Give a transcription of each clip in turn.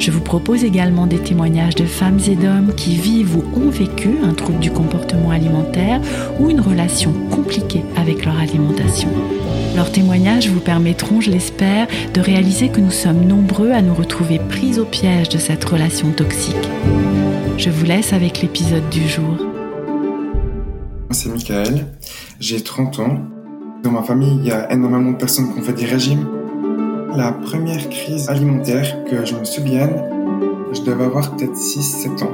Je vous propose également des témoignages de femmes et d'hommes qui vivent ou ont vécu un trouble du comportement alimentaire ou une relation compliquée avec leur alimentation. Leurs témoignages vous permettront, je l'espère, de réaliser que nous sommes nombreux à nous retrouver pris au piège de cette relation toxique. Je vous laisse avec l'épisode du jour. C'est Michael, j'ai 30 ans. Dans ma famille, il y a énormément de personnes qui ont fait des régimes la première crise alimentaire que je me souvienne, je devais avoir peut-être 6-7 ans.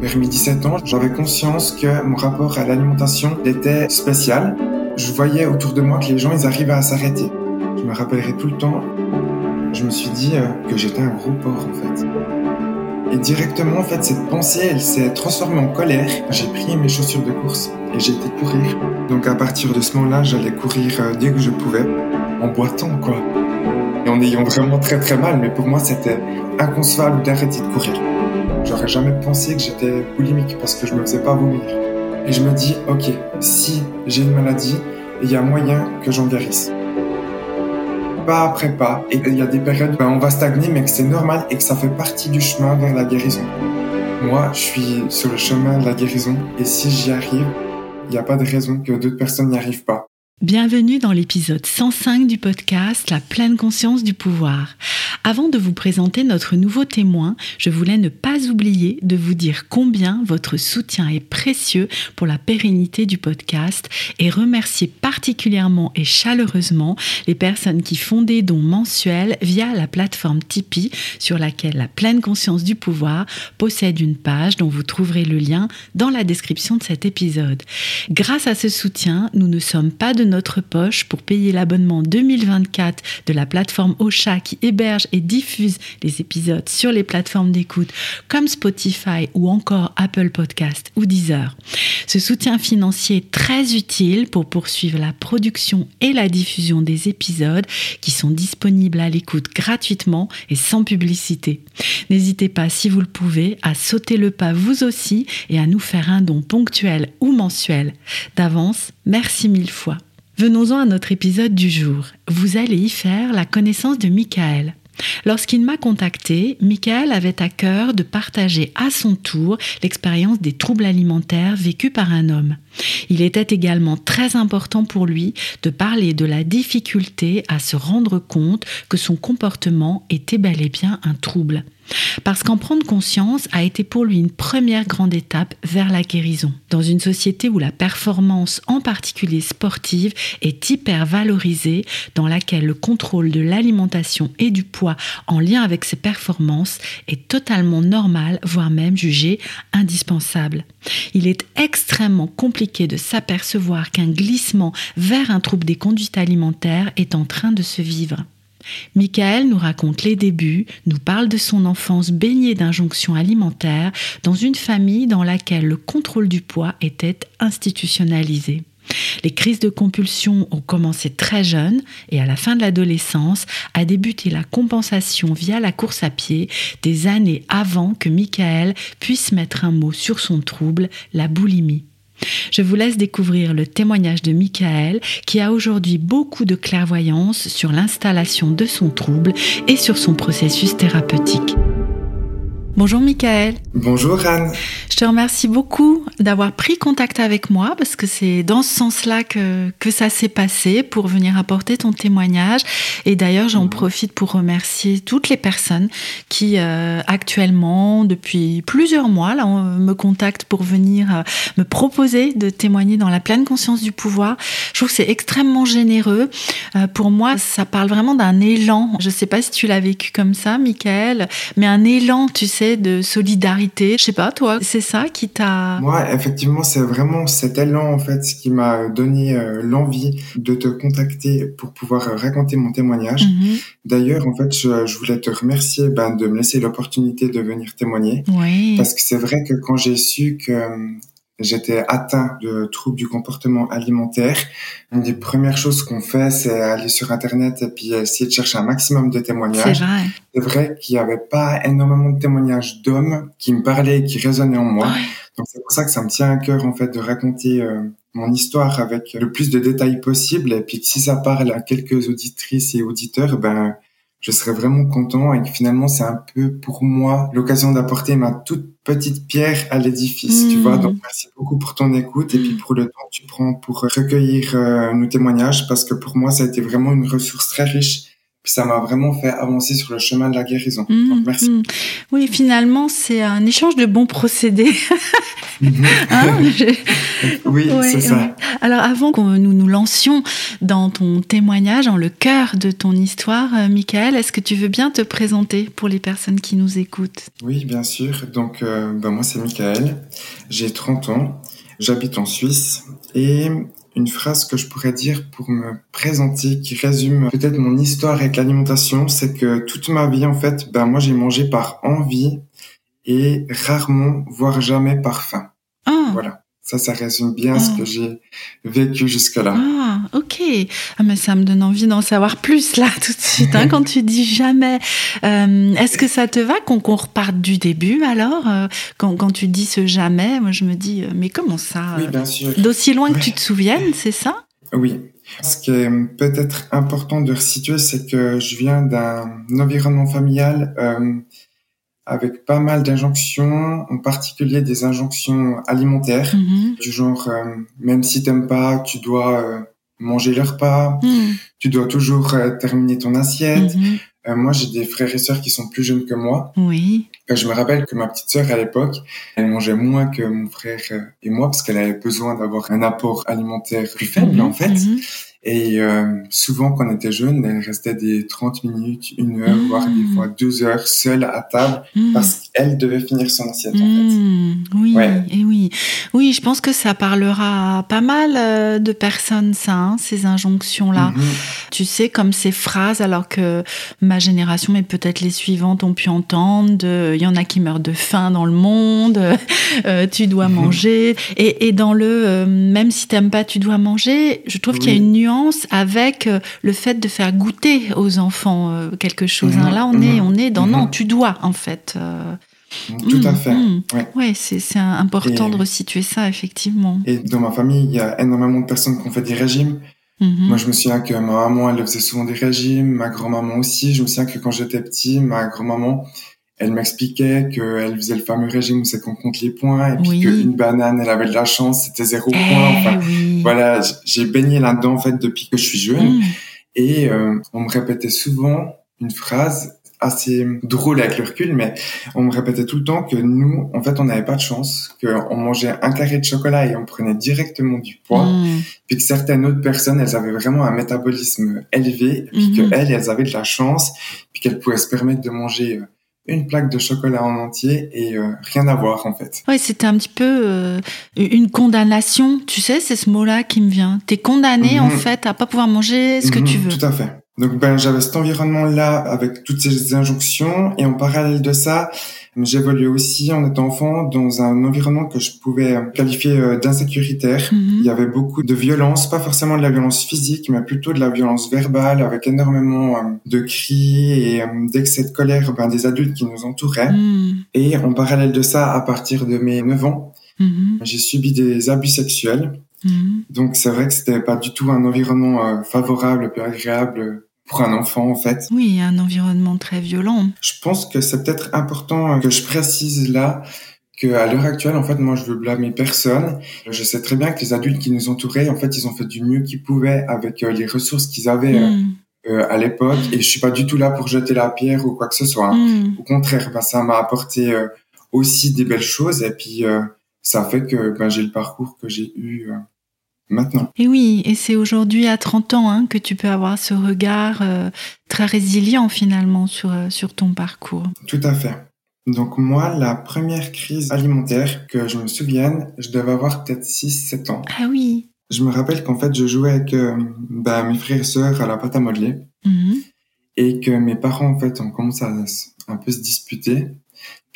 Vers mes 17 ans, j'avais conscience que mon rapport à l'alimentation était spécial. Je voyais autour de moi que les gens, ils arrivaient à s'arrêter. Je me rappellerai tout le temps. Je me suis dit euh, que j'étais un gros porc en fait. Et directement, en fait, cette pensée, elle s'est transformée en colère. J'ai pris mes chaussures de course et j'ai été courir. Donc à partir de ce moment-là, j'allais courir euh, dès que je pouvais, en boitant quoi et en ayant vraiment très très mal, mais pour moi c'était inconcevable d'arrêter de courir. J'aurais jamais pensé que j'étais boulimique parce que je me faisais pas vomir. Et je me dis, ok, si j'ai une maladie, il y a moyen que j'en guérisse. Pas après pas, et il y a des périodes où ben, on va stagner, mais que c'est normal et que ça fait partie du chemin vers la guérison. Moi, je suis sur le chemin de la guérison, et si j'y arrive, il n'y a pas de raison que d'autres personnes n'y arrivent pas. Bienvenue dans l'épisode 105 du podcast La pleine conscience du pouvoir. Avant de vous présenter notre nouveau témoin, je voulais ne pas oublier de vous dire combien votre soutien est précieux pour la pérennité du podcast et remercier particulièrement et chaleureusement les personnes qui font des dons mensuels via la plateforme Tipeee sur laquelle La pleine conscience du pouvoir possède une page dont vous trouverez le lien dans la description de cet épisode. Grâce à ce soutien, nous ne sommes pas de notre poche pour payer l'abonnement 2024 de la plateforme Ocha qui héberge et diffuse les épisodes sur les plateformes d'écoute comme Spotify ou encore Apple Podcast ou Deezer. Ce soutien financier est très utile pour poursuivre la production et la diffusion des épisodes qui sont disponibles à l'écoute gratuitement et sans publicité. N'hésitez pas, si vous le pouvez, à sauter le pas vous aussi et à nous faire un don ponctuel ou mensuel. D'avance, merci mille fois. Venons-en à notre épisode du jour. Vous allez y faire la connaissance de Michael. Lorsqu'il m'a contacté, Michael avait à cœur de partager à son tour l'expérience des troubles alimentaires vécus par un homme. Il était également très important pour lui de parler de la difficulté à se rendre compte que son comportement était bel et bien un trouble. Parce qu'en prendre conscience a été pour lui une première grande étape vers la guérison. Dans une société où la performance, en particulier sportive, est hyper valorisée, dans laquelle le contrôle de l'alimentation et du poids en lien avec ses performances est totalement normal, voire même jugé indispensable. Il est extrêmement compliqué de s'apercevoir qu'un glissement vers un trouble des conduites alimentaires est en train de se vivre. Michael nous raconte les débuts, nous parle de son enfance baignée d'injonctions alimentaires dans une famille dans laquelle le contrôle du poids était institutionnalisé. Les crises de compulsion ont commencé très jeunes et à la fin de l'adolescence a débuté la compensation via la course à pied des années avant que Michael puisse mettre un mot sur son trouble, la boulimie. Je vous laisse découvrir le témoignage de Michael qui a aujourd'hui beaucoup de clairvoyance sur l'installation de son trouble et sur son processus thérapeutique. Bonjour Michael. Bonjour Anne. Je te remercie beaucoup d'avoir pris contact avec moi parce que c'est dans ce sens-là que, que ça s'est passé pour venir apporter ton témoignage. Et d'ailleurs, j'en profite pour remercier toutes les personnes qui euh, actuellement, depuis plusieurs mois, là, on me contactent pour venir euh, me proposer de témoigner dans la pleine conscience du pouvoir. Je trouve que c'est extrêmement généreux. Euh, pour moi, ça parle vraiment d'un élan. Je ne sais pas si tu l'as vécu comme ça, Michael, mais un élan, tu sais, de solidarité. Je sais pas, toi, c'est ça qui t'a... Moi, effectivement, c'est vraiment cet élan, en fait, qui m'a donné euh, l'envie de te contacter pour pouvoir euh, raconter mon témoignage. Mhm. D'ailleurs, en fait, je, je, voulais te remercier ben, de me laisser l'opportunité de venir témoigner. Oui. Parce que c'est vrai que quand j'ai su que j'étais atteint de troubles du comportement alimentaire. Une des premières choses qu'on fait, c'est aller sur Internet et puis essayer de chercher un maximum de témoignages. C'est vrai. C'est vrai qu'il n'y avait pas énormément de témoignages d'hommes qui me parlaient et qui résonnaient en moi. Ouais. Donc c'est pour ça que ça me tient à cœur en fait de raconter euh, mon histoire avec le plus de détails possible. Et puis si ça parle à quelques auditrices et auditeurs, ben je serais vraiment content et que finalement c'est un peu pour moi l'occasion d'apporter ma toute petite pierre à l'édifice, Mmh. tu vois. Donc merci beaucoup pour ton écoute et puis pour le temps que tu prends pour recueillir euh, nos témoignages parce que pour moi ça a été vraiment une ressource très riche. Puis ça m'a vraiment fait avancer sur le chemin de la guérison. Mmh, Donc merci. mmh. Oui, finalement, c'est un échange de bons procédés. Hein Je- oui, Ouais, c'est ça. ouais. Alors avant que nous nous lancions dans ton témoignage, dans le cœur de ton histoire, euh, Michael, est-ce que tu veux bien te présenter pour les personnes qui nous écoutent? Oui, bien sûr. Donc, euh, ben, moi, c'est Michael. J'ai 30 ans. J'habite en Suisse. Et une phrase que je pourrais dire pour me présenter, qui résume peut-être mon histoire avec l'alimentation, c'est que toute ma vie, en fait, ben, moi, j'ai mangé par envie et rarement, voire jamais par faim. Ah, Voilà. Ça, ça résume bien ce Ah. que j'ai vécu jusque-là. ah, ok. Ah, mais ça me donne envie d'en savoir plus là tout de suite. hein, quand tu dis jamais, Euh, est-ce que ça te va qu'on reparte du début alors euh, quand, quand tu dis ce jamais, moi je me dis euh, mais comment ça Oui, bien sûr. D'aussi loin que Ouais. tu te souviennes, c'est ça? Oui. Ce qui est peut-être important de resituer, c'est que je viens d'un environnement familial euh, avec pas mal d'injonctions, en particulier des injonctions alimentaires, Mhm. du genre euh, même si t'aimes pas, tu dois euh, manger le repas, Mhm. tu dois toujours euh, terminer ton assiette. Mhm. Euh, moi, j'ai des frères et sœurs qui sont plus jeunes que moi. Oui. Euh, je me rappelle que ma petite sœur à l'époque, elle mangeait moins que mon frère et moi parce qu'elle avait besoin d'avoir un apport alimentaire plus faible Mhm. en fait. Mhm. Et souvent, quand on était jeune, elle restait des 30 minutes, une heure, voire des fois deux heures seule à table parce qu'elle devait finir son assiette, en fait. Mmh, oui, Ouais. et oui. Oui, je pense que ça parlera à pas mal euh, de personnes, ça, hein, ces injonctions-là. Mhm. Tu sais, comme ces phrases, alors que ma génération, mais peut-être les suivantes, ont pu entendre, il y en a qui meurent de faim dans le monde, euh, tu dois manger. Et, et dans le, euh, même si t'aimes pas, tu dois manger, je trouve qu'il y a une nuance avec le fait de faire goûter aux enfants quelque chose. hein. Là, on est, on est dans, non, tu dois, en fait. Tout à Mm, fait. mm. Ouais. Ouais, c'est important Et- de resituer ça, effectivement. Et dans ma famille, il y a énormément de personnes qui ont fait des régimes. Mhm. Moi, je me souviens que ma maman, elle faisait souvent des régimes, ma grand-maman aussi. Je me souviens que quand j'étais petit, ma grand-maman, elle m'expliquait qu'elle faisait le fameux régime où c'est qu'on compte les points et puis Oui. qu'une banane, elle avait de la chance, c'était zéro Eh point. Enfin, oui. voilà, j'ai baigné là-dedans, en fait, depuis que je suis jeune. Mm. Et euh, on me répétait souvent une phrase assez drôle avec le recul, mais on me répétait tout le temps que nous, en fait, on n'avait pas de chance, qu'on mangeait un carré de chocolat et on prenait directement du poids, Mm. puis que certaines autres personnes, elles avaient vraiment un métabolisme élevé, puis Mhm. que elles, avaient de la chance, puis qu'elles pouvaient se permettre de manger euh, une plaque de chocolat en entier et euh, rien à voir, en fait. Ouais, c'était un petit peu euh, une condamnation. Tu sais, c'est ce mot-là qui me vient. T'es condamné, en fait, à pas pouvoir manger ce que tu veux. Tout à fait. Donc ben j'avais cet environnement-là avec toutes ces injonctions et en parallèle de ça, j'évoluais aussi en étant enfant dans un environnement que je pouvais qualifier euh, d'insécuritaire. Mhm. Il y avait beaucoup de violence, pas forcément de la violence physique, mais plutôt de la violence verbale, avec énormément euh, de cris et euh, d'excès de colère ben, des adultes qui nous entouraient. Mm. Et en parallèle de ça, à partir de mes 9 ans, Mhm. j'ai subi des abus sexuels. Mhm. Donc c'est vrai que c'était pas du tout un environnement favorable, peu agréable pour un enfant en fait. Oui, un environnement très violent. Je pense que c'est peut-être important euh, que je précise là que à l'heure actuelle en fait moi je veux blâmer personne. Je sais très bien que les adultes qui nous entouraient en fait ils ont fait du mieux qu'ils pouvaient avec euh, les ressources qu'ils avaient euh, Mm. euh, à l'époque et je suis pas du tout là pour jeter la pierre ou quoi que ce soit. hein. Mm. Au contraire, ben, ça m'a apporté euh, aussi des belles choses et puis euh, ça fait que ben, j'ai le parcours que j'ai eu maintenant. Et oui, et c'est aujourd'hui à 30 ans hein, que tu peux avoir ce regard euh, très résilient finalement sur, euh, sur ton parcours. Tout à fait. Donc moi, la première crise alimentaire que je me souvienne, je devais avoir peut-être 6-7 ans. Ah oui. Je me rappelle qu'en fait, je jouais avec euh, bah, mes frères et sœurs à la pâte à modeler Mhm. et que mes parents en fait ont commencé à un peu se disputer.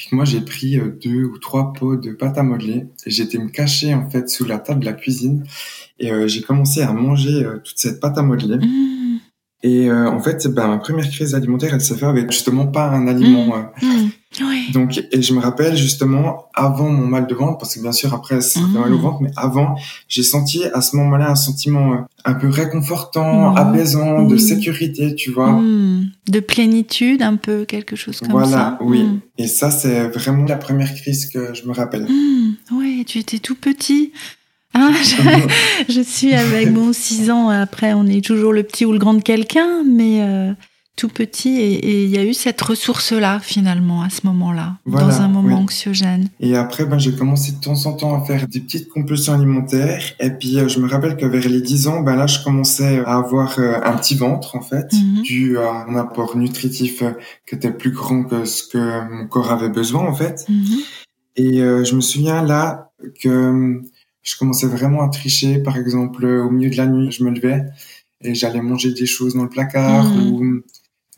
Puis que moi, j'ai pris euh, deux ou trois pots de pâte à modeler et j'étais me cacher en fait sous la table de la cuisine et euh, j'ai commencé à manger euh, toute cette pâte à modeler. Mhm. Et euh, en fait, bah, ma première crise alimentaire, elle s'est faite avec justement pas un aliment. euh, Donc, et je me rappelle justement avant mon mal de ventre, parce que bien sûr après ça fait Mhm. mal au ventre, mais avant, j'ai senti à ce moment-là un sentiment euh, un peu réconfortant, apaisant, de sécurité, tu vois. Mhm. De plénitude, un peu, quelque chose comme voilà, ça. oui. Mhm. Et ça, c'est vraiment la première crise que je me rappelle. Mhm. Ouais, tu étais tout petit. Ah, je, je suis avec bon 6 ans. Après, on est toujours le petit ou le grand de quelqu'un, mais euh, tout petit. Et il y a eu cette ressource-là, finalement, à ce moment-là, Voilà, dans un moment oui. anxiogène. Et après, ben, j'ai commencé de temps en temps à faire des petites compulsions alimentaires. Et puis, euh, je me rappelle que vers les 10 ans, ben là, je commençais à avoir euh, un petit ventre, en fait, Mhm. dû à un apport nutritif euh, qui était plus grand que ce que mon corps avait besoin, en fait. Mhm. Et euh, je me souviens là que je commençais vraiment à tricher. Par exemple, au milieu de la nuit, je me levais et j'allais manger des choses dans le placard Mhm. ou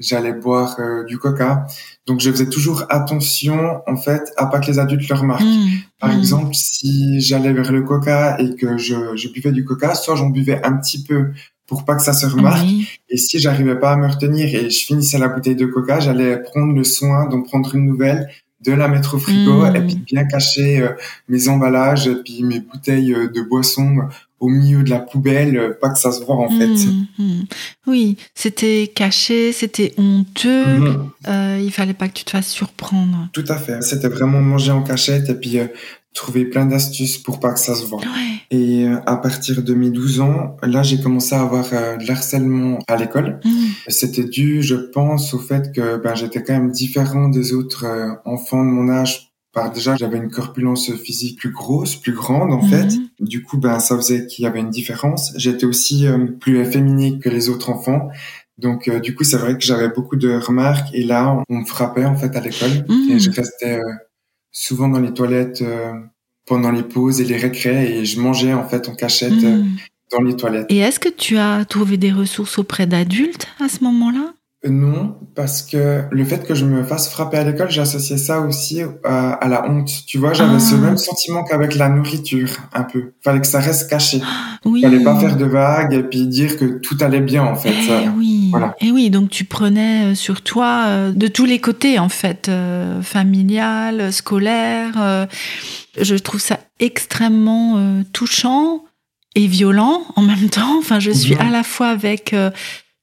j'allais boire euh, du coca. Donc, je faisais toujours attention, en fait, à pas que les adultes le remarquent. Mhm. Par Mhm. exemple, si j'allais vers le coca et que je, je buvais du coca, soit j'en buvais un petit peu pour pas que ça se remarque. Et si j'arrivais pas à me retenir et je finissais la bouteille de coca, j'allais prendre le soin d'en prendre une nouvelle, de la mettre au frigo et puis bien cacher euh, mes emballages et puis mes bouteilles euh, de boissons au milieu de la poubelle, euh, pas que ça se voit en fait. Mhm. Mhm. Oui, c'était caché, c'était honteux. Mhm. Euh, il fallait pas que tu te fasses surprendre. Tout à fait. C'était vraiment manger en cachette et puis euh, trouver plein d'astuces pour pas que ça se voit. Ouais. Et euh, à partir de mes 12 ans, là, j'ai commencé à avoir de l'harcèlement à l'école. C'était dû, je pense, au fait que ben, j'étais quand même différent des autres enfants de mon âge. Par déjà, j'avais une corpulence physique plus grosse, plus grande en Mhm. fait. Du coup, ben ça faisait qu'il y avait une différence. J'étais aussi euh, plus efféminé que les autres enfants. Donc, euh, du coup, c'est vrai que j'avais beaucoup de remarques. Et là, on me frappait en fait à l'école. Mhm. Et je restais euh, souvent dans les toilettes euh, pendant les pauses et les récrés. Et je mangeais en fait en cachette euh, Mhm. dans les toilettes. Et est-ce que tu as trouvé des ressources auprès d'adultes à ce moment-là? Euh, Non, parce que le fait que je me fasse frapper à l'école, j'associais ça aussi à, à la honte. Tu vois, j'avais Ah. ce même sentiment qu'avec la nourriture, un peu. Fallait que ça reste caché. Oui. Fallait pas faire de vagues et puis dire que tout allait bien, en fait. Eh oui. voilà. Et oui, donc tu prenais euh, sur toi euh, de tous les côtés en fait, euh, familial, scolaire. euh, je trouve ça extrêmement euh, touchant et violent en même temps. Enfin, je suis à la fois avec euh,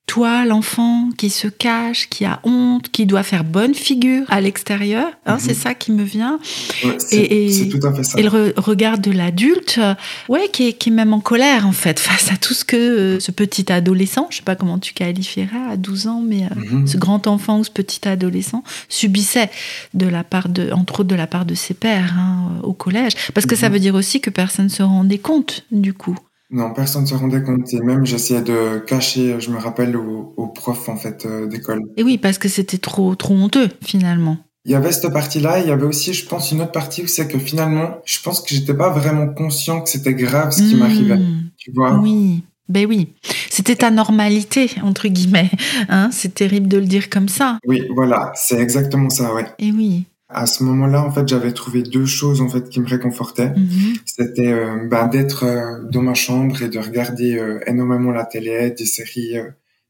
toi, l'enfant qui se cache, qui a honte, qui doit faire bonne figure à l'extérieur. Hein, Mhm. C'est ça qui me vient. Ouais, Et- et- c'est tout à fait ça. Et le re- regard de l'adulte, euh, ouais, qui est, qui est même en colère en fait face à tout ce que euh, ce petit adolescent, je sais pas comment tu qualifierais à 12 ans, mais euh, Mhm. ce grand enfant ou ce petit adolescent subissait de la part de, entre autres de la part de ses pères hein, au collège, parce que ça Mhm. veut dire aussi que personne se rendait compte du coup. Non, personne ne se rendait compte. Et même, j'essayais de cacher, je me rappelle, aux, aux profs, en fait, euh, d'école. Et oui, parce que c'était trop trop honteux finalement. Il y avait cette partie-là, il y avait aussi, je pense, une autre partie où c'est que finalement, je pense que j'étais pas vraiment conscient que c'était grave ce qui Mmh, m'arrivait. Tu vois? Oui. Ben oui, c'était ta normalité entre guillemets. Hein, c'est terrible de le dire comme ça. Oui, voilà, c'est exactement ça, ouais. Et oui. À ce moment-là, en fait, j'avais trouvé deux choses en fait qui me réconfortaient. Mhm. C'était euh, ben, d'être euh, dans ma chambre et de regarder euh, énormément la télé, des séries euh,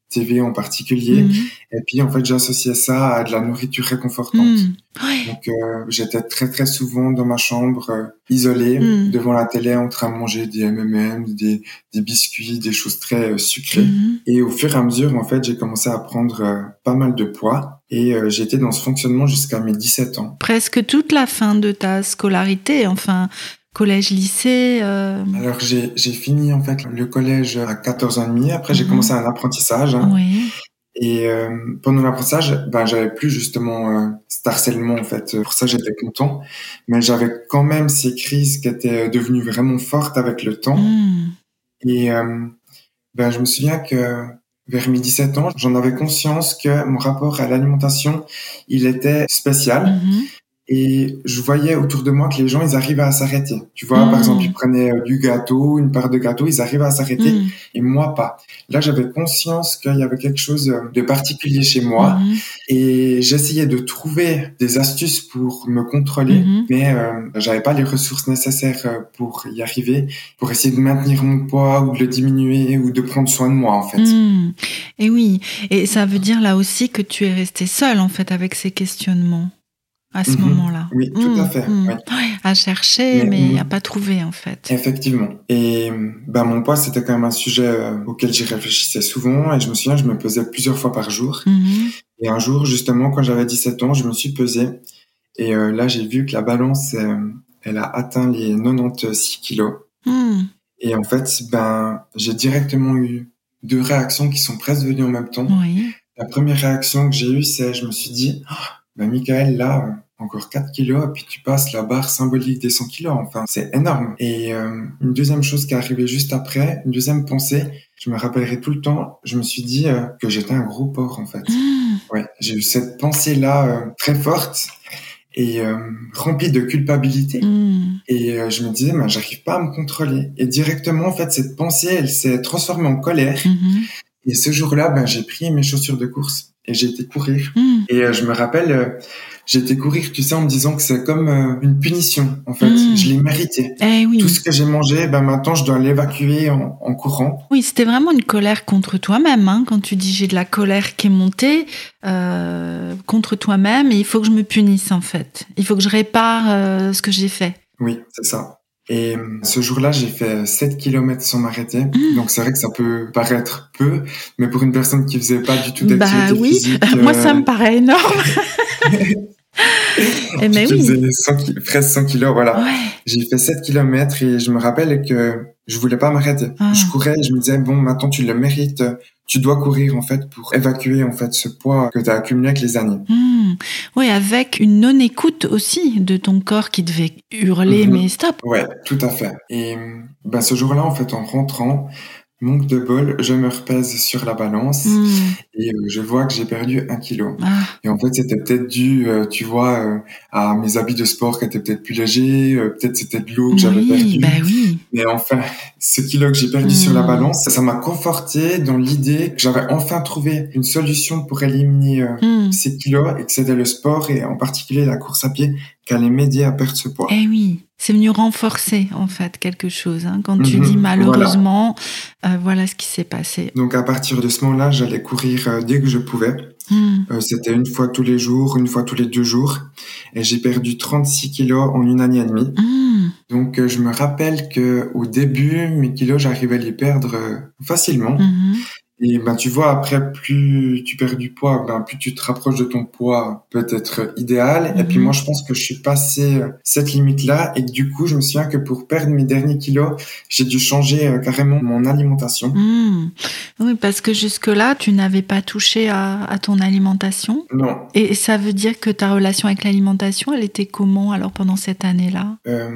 TV en particulier. Mhm. Et puis, en fait, j'associais ça à de la nourriture réconfortante. Mhm. Ouais. Donc, j'étais très très souvent dans ma chambre, isolée, Mm. devant la télé, en train de manger des M&M, des, des biscuits, des choses très sucrées. Et au fur et à mesure, en fait, j'ai commencé à prendre pas mal de poids. Et euh, été dans ce fonctionnement jusqu'à mes 17 ans. Presque toute la fin de ta scolarité, enfin collège, lycée. euh, Alors, j'ai j'ai fini, en fait, le collège à 14 ans et demi. Après, j'ai Mhm. commencé un apprentissage. hein. Oui. Et euh, pendant l'apprentissage, ben, j'avais plus justement euh, cet harcèlement en fait. Pour ça, j'étais content. Mais j'avais quand même ces crises qui étaient devenues vraiment fortes avec le temps. Mhm. Et euh, ben, je me souviens que vers mes 17 ans, j'en avais conscience que mon rapport à l'alimentation, il était spécial. Mhm. Et je voyais autour de moi que les gens, ils arrivaient à s'arrêter. Tu vois, par Mm. exemple, ils prenaient euh, du gâteau, une part de gâteau, ils arrivaient à s'arrêter. Mm. Et moi, pas. Là, j'avais conscience qu'il y avait quelque chose euh, de particulier chez moi. Mhm. Et j'essayais de trouver des astuces pour me contrôler. Mais euh, j'avais pas les ressources nécessaires euh, pour y arriver, pour essayer de maintenir mon poids ou de le diminuer ou de prendre soin de moi, en fait. Et oui, et ça veut dire là aussi que tu es resté seul en fait avec ces questionnements à ce Mhm. moment-là. Oui, tout à fait, mm. oui. Ouais, À chercher, Mais- mais mm. à pas trouver en fait. Effectivement. Et ben mon poids, c'était quand même un sujet euh, auquel j'y réfléchissais souvent. Et je me souviens, je me pesais plusieurs fois par jour. Et un jour, justement, quand j'avais 17 ans, je me suis pesé. Et euh, là, j'ai vu que la balance, euh, elle a atteint les 96 kilos. Et en fait, ben, j'ai directement eu deux réactions qui sont presque venues en même temps. Oui. La première réaction que j'ai eue, c'est je me suis dit, Ah, ben Michael, là, euh, encore 4 kilos, et puis tu passes la barre symbolique des 100 kilos. Enfin, c'est énorme. Et euh, une deuxième chose qui est arrivée juste après, une deuxième pensée, je me rappellerai tout le temps, je me suis dit euh, que j'étais un gros porc, en fait. Ouais, j'ai eu cette pensée-là euh, très forte et remplie de culpabilité. Mm. Et je me disais, ben, j'arrive pas à me contrôler. Et directement, en fait, cette pensée, elle s'est transformée en colère. Mhm. Et ce jour-là, ben, j'ai pris mes chaussures de course et j'ai été courir. Mm. Et euh, je me rappelle, euh, j'ai été courir, tu sais, en me disant que c'est comme euh, une punition, en fait. Mm. Je l'ai mérité. Eh oui. Tout ce que j'ai mangé, ben maintenant, je dois l'évacuer en, en courant. Oui, c'était vraiment une colère contre toi-même. Hein, quand tu dis j'ai de la colère qui est montée contre toi-même, il faut que je me punisse en fait. Il faut que je répare ce que j'ai fait. Oui, c'est ça. Et euh, ce jour-là, j'ai fait 7 km sans m'arrêter. Mm. Donc c'est vrai que ça peut paraître peu, mais pour une personne qui faisait pas du tout Bah d'activité oui, physique, moi euh, ça me paraît énorme. Eh, mais qui oui. faisait 100 ki- presque 100 kilos, voilà. Ouais. J'ai fait 7 km et je me rappelle que je voulais pas m'arrêter. Ah. Je courais et je me disais, bon, maintenant tu le mérites, tu dois courir en fait pour évacuer en fait ce poids que tu as accumulé avec les années. Hmm. Oui, avec une non-écoute aussi de ton corps qui devait hurler, Mhm. mais stop. Ouais, tout à fait. Et ben, ce jour-là, en fait, en rentrant, manque de bol, je me repèse sur la balance Hmm. et euh, je vois que j'ai perdu un kilo. Ah. Et en fait, c'était peut-être dû, euh, tu vois, euh, à mes habits de sport qui étaient peut-être plus légers, peut-être c'était de l'eau que j'avais perdu. bah oui. Mais enfin, ce kilo que j'ai perdu sur la balance, ça m'a conforté dans l'idée que j'avais enfin trouvé une solution pour éliminer Hmm. ces kilos et que c'était le sport et en particulier la course à pied allait m'aider à perdre ce poids. Eh oui, c'est venu renforcer en fait quelque chose. hein. Quand tu Mhm, dis voilà. malheureusement, euh, voilà ce qui s'est passé. Donc à partir de ce moment-là, j'allais courir euh, dès que je pouvais. Hmm. Euh, c'était une fois tous les jours, une fois tous les deux jours. Et j'ai perdu 36 kilos en une année et demie. Hmm. Donc je me rappelle que au début, mes kilos, j'arrivais à les perdre facilement. Mhm. Et ben tu vois après plus tu perds du poids, ben plus tu te rapproches de ton poids peut-être idéal. Et puis Mhm. moi je pense que je suis passé euh, cette limite là et du coup je me souviens que pour perdre mes derniers kilos, j'ai dû changer euh, carrément mon alimentation. Hmm. Oui, parce que jusque-là, tu n'avais pas touché à, à ton alimentation. Non, Et ça veut dire que ta relation avec l'alimentation, elle était comment alors pendant cette année-là? Euh,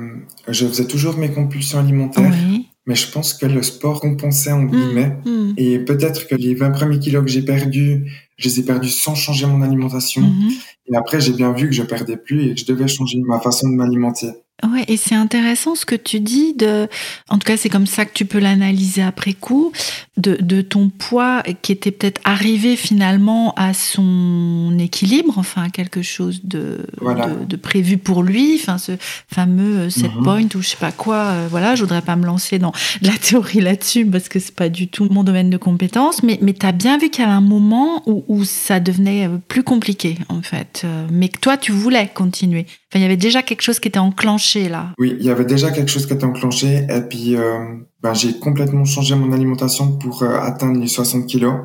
je faisais toujours mes compulsions alimentaires, Oui. Mais je pense que le sport compensait en guillemets. Hmm. Et peut-être que les 20 premiers kilos que j'ai perdus, je les ai perdus sans changer mon alimentation. Mhm. Et après, j'ai bien vu que je perdais plus et que je devais changer ma façon de m'alimenter. Ouais, et c'est intéressant ce que tu dis de, en tout cas, c'est comme ça que tu peux l'analyser après coup, de, de ton poids qui était peut-être arrivé finalement à son équilibre, enfin, quelque chose de, Voilà. de, de prévu pour lui, enfin, ce fameux euh, set Mhm. point ou je sais pas quoi, euh, voilà, je voudrais pas me lancer dans la théorie là-dessus parce que c'est pas du tout mon domaine de compétence, mais, mais tu as bien vu qu'il y a un moment où, où ça devenait euh, plus compliqué, en fait, euh, mais que toi, tu voulais continuer. Enfin, il y avait déjà quelque chose qui était enclenché là. Oui, il y avait déjà quelque chose qui était enclenché et puis euh, ben, j'ai complètement changé mon alimentation pour euh, atteindre les 60 kilos.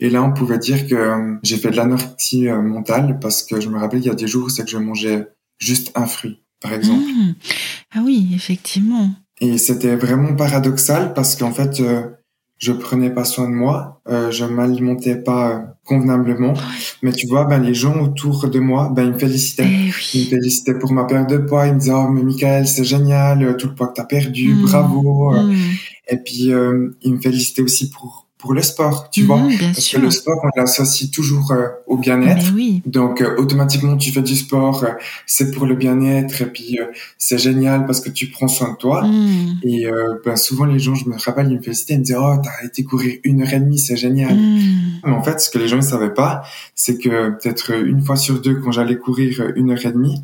Et là, on pouvait dire que euh, j'ai fait de l'anorexie mentale parce que je me rappelle il y a des jours, c'est que je mangeais juste un fruit, par exemple. Mmh. Ah oui, effectivement. Et c'était vraiment paradoxal parce qu'en fait, je prenais pas soin de moi, euh, je m'alimentais pas euh, convenablement. Mais tu vois, ben les gens autour de moi, ben ils me félicitaient. Eh Ils me félicitaient pour ma perte de poids. Ils me disaient, oh, mais Michael, c'est génial, euh, tout le poids que t'as perdu, Mm. bravo. Mmh. Et puis, euh, ils me félicitaient aussi pour, pour le sport, tu Mhm, vois. Parce sûr. que le sport, on l'associe toujours euh, au bien-être. Mais oui. Donc euh, automatiquement tu fais du sport, euh, c'est pour le bien-être et puis euh, c'est génial parce que tu prends soin de toi. Mm, Et euh, ben, souvent les gens, je me rappelle, ils me félicitaient, ils me disaient oh t'as été courir une heure et demie, c'est génial. mm. Mais en fait, ce que les gens ne savaient pas, c'est que peut-être une fois sur deux, quand j'allais courir une heure et demie,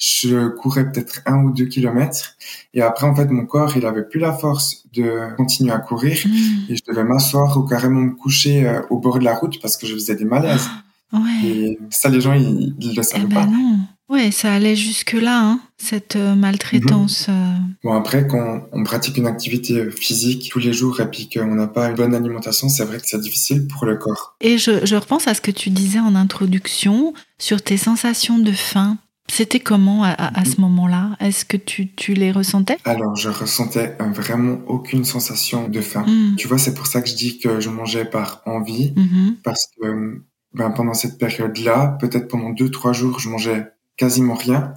je courais peut-être un ou deux kilomètres. Et après, en fait, mon corps, il avait plus la force de continuer à courir. Mm. Et je devais m'asseoir ou carrément me coucher euh, au bord de la route parce que je faisais des malaises. Ouais. Et ça, les gens, ils, ils le Eh savaient ben pas. non. Ouais, ça allait jusque-là, hein, cette euh, maltraitance. Mhm. euh. Bon, après, quand on pratique une activité physique tous les jours et puis qu'on n'a pas une bonne alimentation, c'est vrai que c'est difficile pour le corps. Et je, je repense à ce que tu disais en introduction sur tes sensations de faim. C'était comment à, à- à ce moment-là? Est-ce que tu, tu les ressentais? Alors, je ressentais euh, vraiment aucune sensation de faim. Mm, Tu vois, c'est pour ça que je dis que je mangeais par envie, mhm. parce que ben, pendant cette période-là, peut-être pendant deux, trois jours, je mangeais quasiment rien.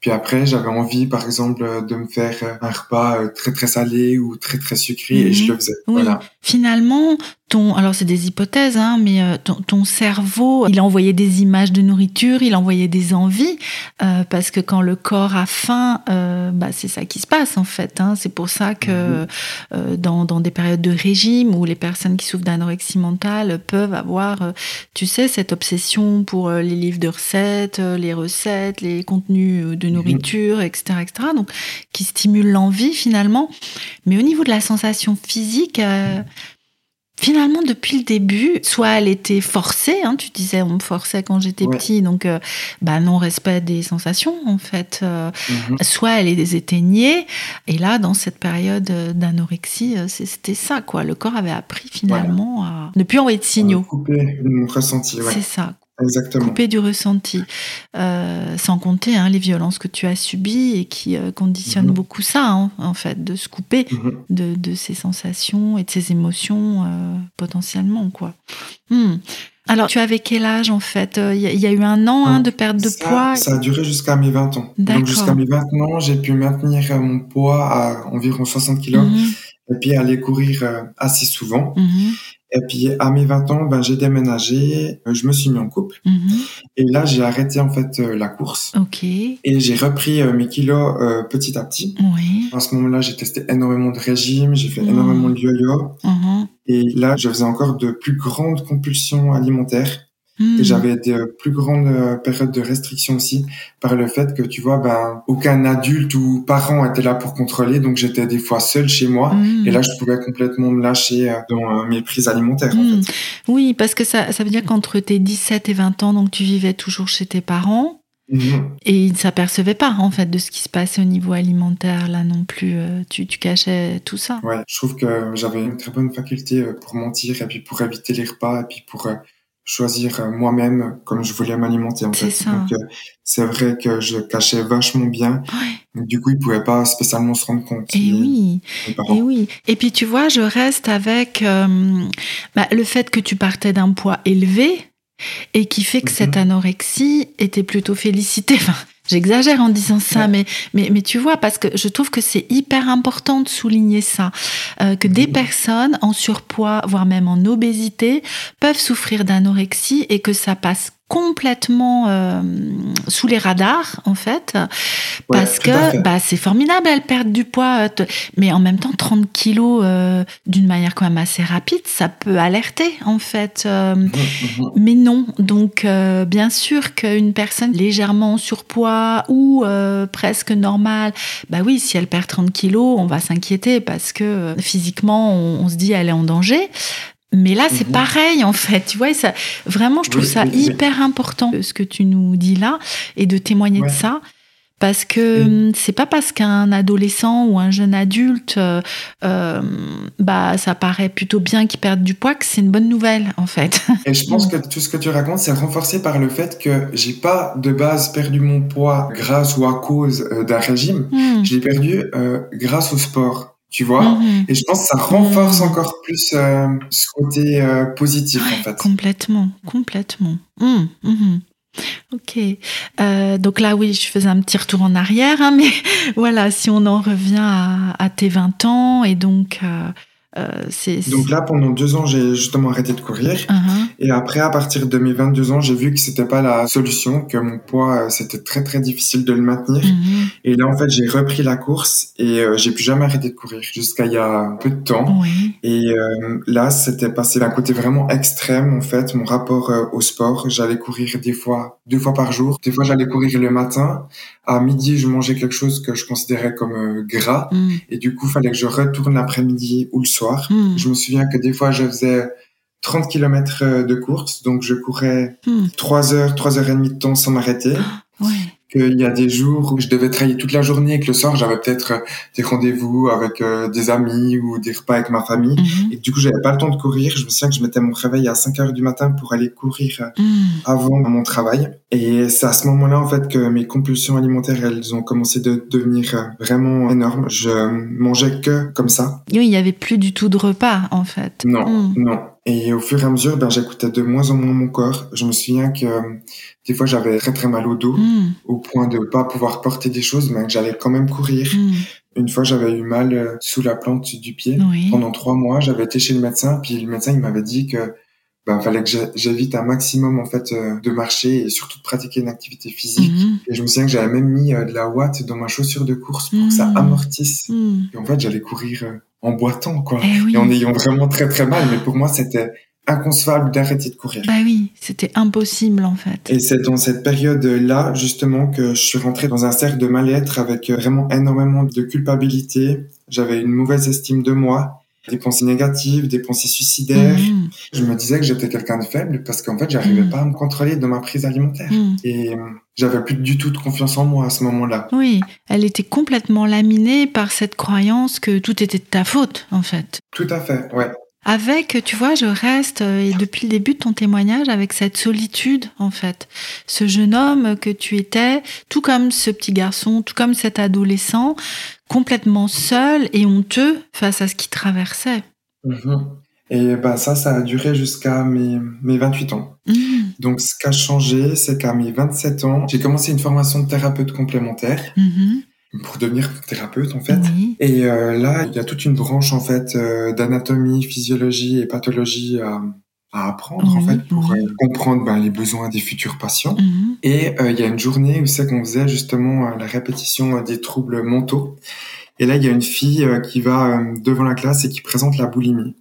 Puis après, j'avais envie, par exemple, de me faire euh, un repas euh, très très salé ou très très sucré, et je Mhm. le faisais. Oui. Voilà. Finalement, ton, alors c'est des hypothèses, hein, mais euh, ton, ton cerveau, il envoyait des images de nourriture, il envoyait des envies, euh, parce que quand le corps a faim, euh, bah, c'est ça qui se passe en fait. Hein. C'est pour ça que Mhm. euh, dans, dans des périodes de régime où les personnes qui souffrent d'anorexie mentale peuvent avoir, euh, tu sais, cette obsession pour euh, les livres de recettes, les recettes, les contenus de Mhm. nourriture, etc., etc. Donc, qui stimulent l'envie finalement. Mais au niveau de la sensation physique, euh, finalement, depuis le début, soit elle était forcée, hein, tu disais on me forçait quand j'étais Ouais. petit, donc euh, bah, non-respect des sensations en fait. euh, Mhm. soit elle les éteignait, et là, dans cette période euh, d'anorexie, euh, c'était ça, quoi. Le corps avait appris finalement à ne plus envoyer de signaux. Couper mon ressenti, ouais. C'est ça, Exactement. couper du ressenti. Euh, sans compter hein, les violences que tu as subies et qui euh, conditionnent Mhm. beaucoup ça, hein, en fait, de se couper Mhm. de, de ses sensations et de ses émotions euh, potentiellement, quoi. Hmm. Alors, tu avais quel âge, en fait? Il y, a- il y a eu un an hein, de perte de ça, poids? Ça a duré jusqu'à mes 20 ans. Donc jusqu'à mes 20 ans, j'ai pu maintenir mon poids à environ 60 kilos Mhm, et puis aller courir assez souvent. Et puis à mes 20 ans, ben, j'ai déménagé, euh, je me suis mis en couple mhm. et là j'ai arrêté en fait euh, la course Ok, et j'ai repris euh, mes kilos euh, petit à petit. oui. À ce moment-là, j'ai testé énormément de régimes, j'ai fait Mhm. énormément de yo-yo Mhm. et là je faisais encore de plus grandes compulsions alimentaires. Hmm. Et j'avais des plus grandes euh, périodes de restriction aussi par le fait que tu vois ben aucun adulte ou parent était là pour contrôler donc j'étais des fois seul chez moi Hmm. et là je pouvais complètement me lâcher euh, dans euh, mes prises alimentaires en Hmm. fait. Oui, parce que ça, ça veut dire qu'entre tes 17 et 20 ans, donc tu vivais toujours chez tes parents Mhm. et ils ne s'apercevaient pas en fait de ce qui se passait au niveau alimentaire là non plus. Tu, tu cachais tout ça. Ouais, je trouve que j'avais une très bonne faculté pour mentir et puis pour éviter les repas et puis pour choisir euh, moi-même comme je voulais m'alimenter en C'est fait. ça. Donc euh, c'est vrai que je cachais vachement bien. Ouais. Du coup, ils pouvaient pas spécialement se rendre compte. Et oui. Et oui. Et puis tu vois, je reste avec euh, bah, le fait que tu partais d'un poids élevé et qui fait que Mhm. cette anorexie était plutôt félicitée. Enfin, J'exagère en disant ça, Ouais. mais, mais, mais tu vois, parce que je trouve que c'est hyper important de souligner ça, euh, que des Mhm. personnes en surpoids, voire même en obésité, peuvent souffrir d'anorexie et que ça passe complètement euh, sous les radars, en fait, Ouais, parce que fait. bah, c'est formidable, elles perdent du poids, euh, mais en même temps, 30 kilos euh, d'une manière quand même assez rapide, ça peut alerter, en fait. euh, Mhm, mhm. mais non, donc euh, bien sûr qu'une personne légèrement en surpoids ou euh, presque normale, bah oui, si elle perd 30 kilos, on va s'inquiéter parce que physiquement, on, on se dit elle est en danger. Mais là, c'est Mhm. pareil en fait, tu vois. Ça, vraiment, je trouve Oui, ça oui, oui. hyper important ce que tu nous dis là et de témoigner Ouais. de ça. Parce que hum, c'est pas parce qu'un adolescent ou un jeune adulte, euh, euh, bah, ça paraît plutôt bien qu'il perde du poids que c'est une bonne nouvelle en fait. Et je pense que tout ce que tu racontes, c'est renforcé par le fait que j'ai pas de base perdu mon poids grâce ou à cause euh, d'un régime. Hmm. Je l'ai perdu euh, grâce au sport, tu vois? Mhm. Et je pense que ça renforce Mhm. encore plus euh, ce côté euh, positif en fait. Complètement, complètement. Hum, mhm. Ok. Euh, donc là, oui, je faisais un petit retour en arrière, hein, mais voilà, si on en revient à, à tes 20 ans et donc c'est Donc là, pendant deux ans, j'ai justement arrêté de courir. Uh-huh. Et après, à partir de mes 22 ans, j'ai vu que c'était pas la solution, que mon poids, euh, c'était très très difficile de le maintenir. Mhm. Et là, en fait, j'ai repris la course et euh, j'ai plus jamais arrêté de courir jusqu'à il y a peu de temps. Oui. Et euh, là, c'était passé d'un côté vraiment extrême, en fait, mon rapport euh, au sport. J'allais courir des fois, deux fois par jour. Des fois, j'allais courir le matin. À midi, je mangeais quelque chose que je considérais comme euh, gras. Mm. Et du coup, fallait que je retourne l'après-midi ou le soir. Mm. Je me souviens que des fois, je faisais 30 km de course. Donc, je courais Mm. 3 heures, 3 heures et demie de temps sans m'arrêter. Ouais. Qu'il y a des jours où je devais travailler toute la journée et que le soir, j'avais peut-être euh, des rendez-vous avec euh, des amis ou des repas avec ma famille. Mhm. Et du coup, j'avais pas le temps de courir. Je me souviens que je mettais mon réveil à 5 heures du matin pour aller courir euh, Mm. avant mon travail. Et c'est à ce moment-là, en fait, que mes compulsions alimentaires, elles ont commencé de devenir vraiment énormes. Je mangeais que comme ça. Oui, il y avait plus du tout de repas en fait. Non, Mm. non. Et au fur et à mesure, ben, j'écoutais de moins en moins mon corps. Je me souviens que euh, des fois, j'avais très très mal au dos, Mm. au point de pas pouvoir porter des choses, mais que j'allais quand même courir. Mm. Une fois, j'avais eu mal euh, sous la plante du pied. Oui. Pendant trois mois, j'avais été chez le médecin, puis le médecin, il m'avait dit que ben, fallait que j'évite un maximum en fait euh, de marcher et surtout de pratiquer une activité physique. Mhm. Et je me souviens que j'avais même mis euh, de la ouate dans ma chaussure de course pour que ça amortisse. Et en fait, j'allais courir en boitant, quoi. Eh oui. Et en ayant vraiment très très mal. Mais pour moi, c'était inconcevable d'arrêter de courir. Bah oui, c'était impossible en fait. Et c'est dans cette période-là, justement, que je suis rentré dans un cercle de mal-être avec euh, vraiment énormément de culpabilité. J'avais une mauvaise estime de moi, des pensées négatives, des pensées suicidaires. Mhm. Je me disais que j'étais quelqu'un de faible parce qu'en fait, j'arrivais Mhm. pas à me contrôler dans ma prise alimentaire. Mm. Et euh, j'avais plus du tout de confiance en moi à ce moment-là. Oui, elle était complètement laminée par cette croyance que tout était de ta faute en fait. Tout à fait, ouais. Avec, tu vois, je reste, euh, et depuis le début de ton témoignage, avec cette solitude, en fait. Ce jeune homme que tu étais, tout comme ce petit garçon, tout comme cet adolescent, complètement seul et honteux face à ce qui traversait. Mhm. Et bah ça, ça a duré jusqu'à mes, mes 28 ans. Mhm. Donc ce qui a changé, c'est qu'à mes 27 ans, j'ai commencé une formation de thérapeute complémentaire Mhm. pour devenir thérapeute en fait. Oui. Et euh, là, il y a toute une branche en fait euh, d'anatomie, physiologie et pathologie à, à apprendre en fait pour oui. euh, comprendre ben, les besoins des futurs patients. Mhm. Et euh, il y a une journée où c'est qu'on faisait justement la répétition des troubles mentaux. Et là, il y a une fille qui va devant la classe et qui présente la boulimie.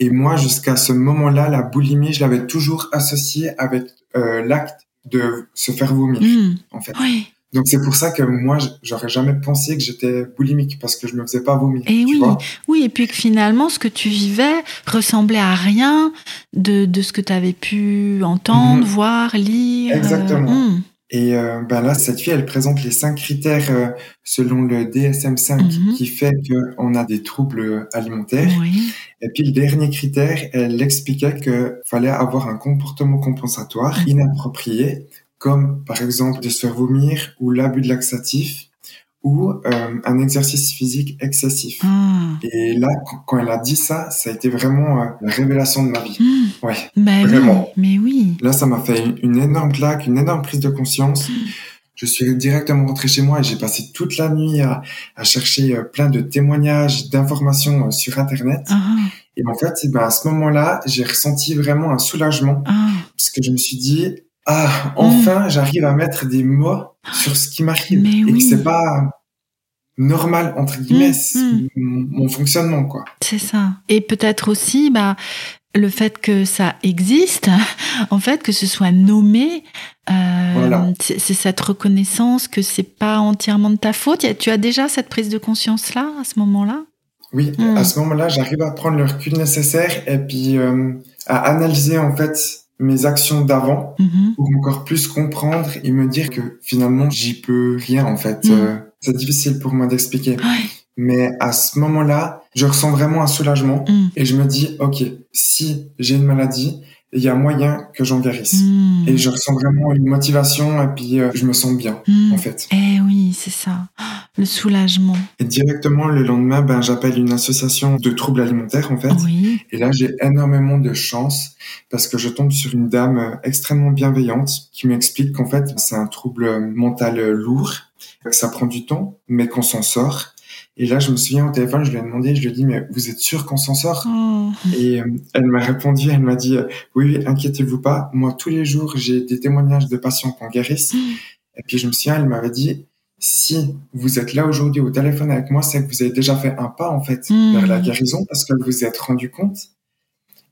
Et moi, jusqu'à ce moment-là, la boulimie, je l'avais toujours associée avec euh, l'acte de se faire vomir, Mhm. en fait. Oui. Donc c'est pour ça que moi, j'aurais jamais pensé que j'étais boulimique parce que je me faisais pas vomir. Et tu oui, vois oui, et puis que finalement, ce que tu vivais ressemblait à rien de, de ce que tu avais pu entendre, Mhm. voir, lire. euh, Exactement. Et euh, ben là, cette fille, elle présente les cinq critères euh, selon le DSM-5 Mhm. qui fait qu'on a des troubles alimentaires. Oui. Et puis le dernier critère, elle expliquait que fallait avoir un comportement compensatoire Mhm. inapproprié, comme par exemple de se faire vomir ou l'abus de laxatif ou euh, un exercice physique excessif. Ah. Et là, quand- elle a dit ça, ça a été vraiment euh, la révélation de ma vie. Mhm. Ouais. Bah Vraiment. oui, mais oui. Là, ça m'a fait une, énorme claque, une énorme prise de conscience. Je suis directement rentré chez moi et j'ai passé toute la nuit à, à chercher euh, plein de témoignages, d'informations euh, sur Internet. Ah, Et en fait, ben, à ce moment-là, j'ai ressenti vraiment un soulagement ah. parce que je me suis dit, ah, enfin, j'arrive à mettre des mots sur ce qui m'arrive Mais et oui. que c'est pas normal entre guillemets Mm, mm. mon, mon fonctionnement quoi. C'est ça. Et peut-être aussi, bah, le fait que ça existe, en fait, que ce soit nommé, euh, Voilà. c'est cette reconnaissance que c'est pas entièrement de ta faute. Tu as déjà cette prise de conscience là, à ce moment-là? Oui, Mm. à ce moment-là, j'arrive à prendre le recul nécessaire et puis euh, à analyser en fait mes actions d'avant Mhm. pour encore plus comprendre et me dire que finalement j'y peux rien en fait. Euh, c'est difficile pour moi d'expliquer. Ouais. Mais à ce moment-là, je ressens vraiment un soulagement Mm. et je me dis, ok, si j'ai une maladie, il y a moyen que j'en guérisse. Mm. Et je ressens vraiment une motivation et puis euh, je me sens bien Mm. en fait. Eh oui, c'est ça. Le soulagement. Et directement le lendemain, ben, j'appelle une association de troubles alimentaires en fait. Oui. Et là, j'ai énormément de chance parce que je tombe sur une dame euh, extrêmement bienveillante qui m'explique qu'en fait, c'est un trouble mental euh, lourd, que ça prend du temps, mais qu'on s'en sort Et là, je me souviens au téléphone, je lui ai demandé, je lui ai dit, mais vous êtes sûr qu'on s'en sort? Oh. Et euh, elle m'a répondu, elle m'a dit, euh, oui, oui, inquiétez-vous pas. Moi, tous les jours, j'ai des témoignages de patients qu'on guérisse. Et puis, je me souviens, elle m'avait dit, si vous êtes là aujourd'hui au téléphone avec moi, c'est que vous avez déjà fait un pas, en fait, Mm. vers la guérison parce que vous vous êtes rendu compte.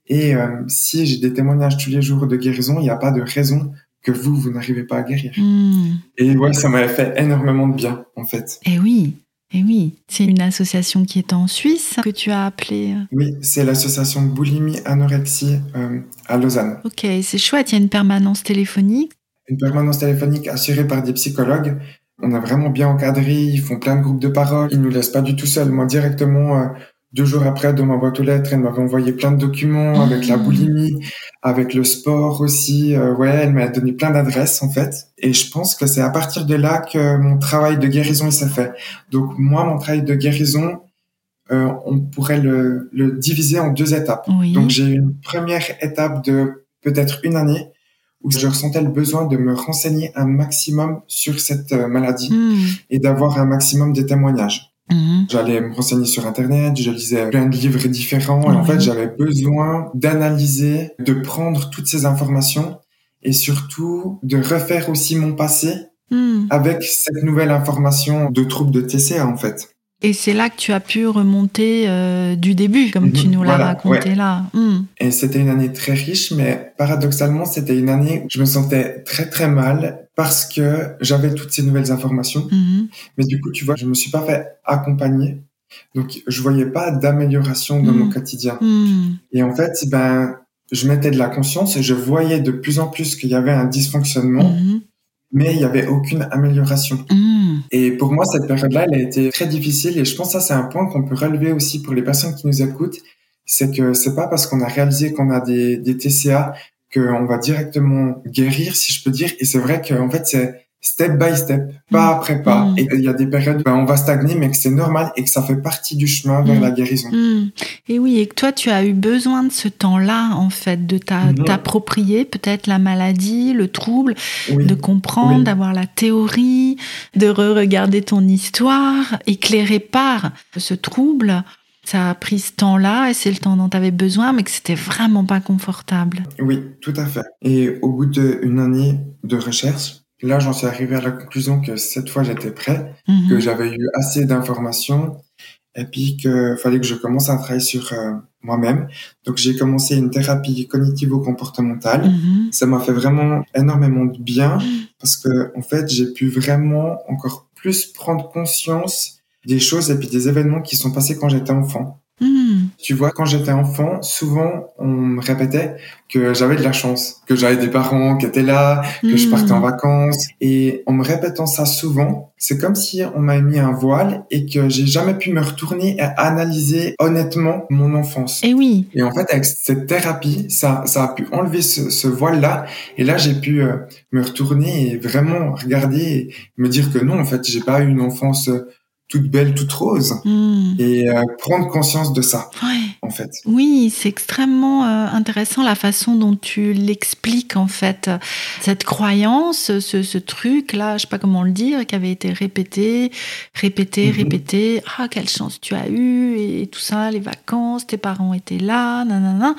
Et euh, si j'ai des témoignages tous les jours de guérison, il n'y a pas de raison que vous, vous n'arrivez pas à guérir. Hmm. Et ouais, ça m'avait fait énormément de bien, en fait. Eh oui, eh oui. C'est une association qui est en Suisse que tu as appelée. euh, Oui, c'est l'association Boulimie Anorexie euh, à Lausanne. Ok, c'est chouette. Il y a une permanence téléphonique. Une permanence téléphonique assurée par des psychologues. On a vraiment bien encadré, ils font plein de groupes de parole, ils nous laissent pas du tout seuls. Moi, directement, euh, deux jours après, dans ma boîte aux lettres, elle m'avait envoyé plein de documents avec la Mmh. boulimie, avec le sport aussi. Euh, ouais, elle m'a donné plein d'adresses, en fait. Et je pense que c'est à partir de là que mon travail de guérison, il s'est fait. Donc, moi, mon travail de guérison, euh, on pourrait le, le diviser en deux étapes. Oui. Donc j'ai eu une première étape de peut-être une année où je ressentais le besoin de me renseigner un maximum sur cette euh, maladie Hmm. et d'avoir un maximum de témoignages. Mhm. J'allais me renseigner sur Internet, je lisais plein de livres différents et en fait j'avais besoin d'analyser, de prendre toutes ces informations et surtout de refaire aussi mon passé Hmm. avec cette nouvelle information de troubles de TCA en fait. Et c'est là que tu as pu remonter euh, du début, comme Mhm, tu nous l'as voilà, raconté là. Hmm. Et c'était une année très riche, mais paradoxalement, c'était une année où je me sentais très très mal parce que j'avais toutes ces nouvelles informations. Mhm. Mais du coup, tu vois, je me suis pas fait accompagner. Donc, je voyais pas d'amélioration dans Mm. mon quotidien. Hmm. Et en fait, ben, je mettais de la conscience et je voyais de plus en plus qu'il y avait un dysfonctionnement, Mhm. mais il y avait aucune amélioration. Et pour moi, cette période-là, elle a été très difficile. Et je pense que ça, c'est un point qu'on peut relever aussi pour les personnes qui nous écoutent. C'est que c'est pas parce qu'on a réalisé qu'on a des, des TCA qu'on va directement guérir, si je peux dire. Et c'est vrai qu'en fait, c'est step by step, pas Mm. après pas. Mm. Et il y a des périodes où ben, on va stagner, mais que c'est normal et que ça fait partie du chemin vers Mm. la guérison. Et oui, et que toi, tu as eu besoin de ce temps-là, en fait, de Mhm. t'approprier peut-être la maladie, le trouble, Oui. de comprendre, Oui. d'avoir la théorie, de re-regarder ton histoire, éclairée par ce trouble. Ça a pris ce temps-là et c'est le temps dont tu avais besoin, mais que c'était vraiment pas confortable. Oui, tout à fait. Et au bout d'une année de recherche, là, j'en suis arrivé à la conclusion que cette fois, j'étais prêt. Mhm. que j'avais eu assez d'informations et puis que fallait que je commence à travailler sur euh, moi-même. Donc j'ai commencé une thérapie cognitivo-comportementale. Mhm. Ça m'a fait vraiment énormément de bien parce que en fait j'ai pu vraiment encore plus prendre conscience des choses et puis des événements qui sont passés quand j'étais enfant. Mhm. Tu vois, quand j'étais enfant, souvent on me répétait que j'avais de la chance, que j'avais des parents qui étaient là, que je partais en Mhm. vacances. Et en me répétant ça souvent, c'est comme si on m'avait mis un voile et que j'ai jamais pu me retourner et analyser honnêtement mon enfance. Et oui, Et en fait, avec cette thérapie, ça, ça a pu enlever ce, ce voile-là. Et là, j'ai pu euh, me retourner et vraiment regarder et me dire que non, en fait, j'ai pas eu une enfance euh, toute belle, toute rose. Mhm. Et euh, prendre conscience de ça, ouais. en fait. Oui, c'est extrêmement euh, intéressant la façon dont tu l'expliques en fait. Cette croyance, ce, ce truc-là, je sais pas comment le dire, qui avait été répété, répété, Mhm. répété. Ah, quelle chance tu as eu et tout ça, les vacances, tes parents étaient là, nanana.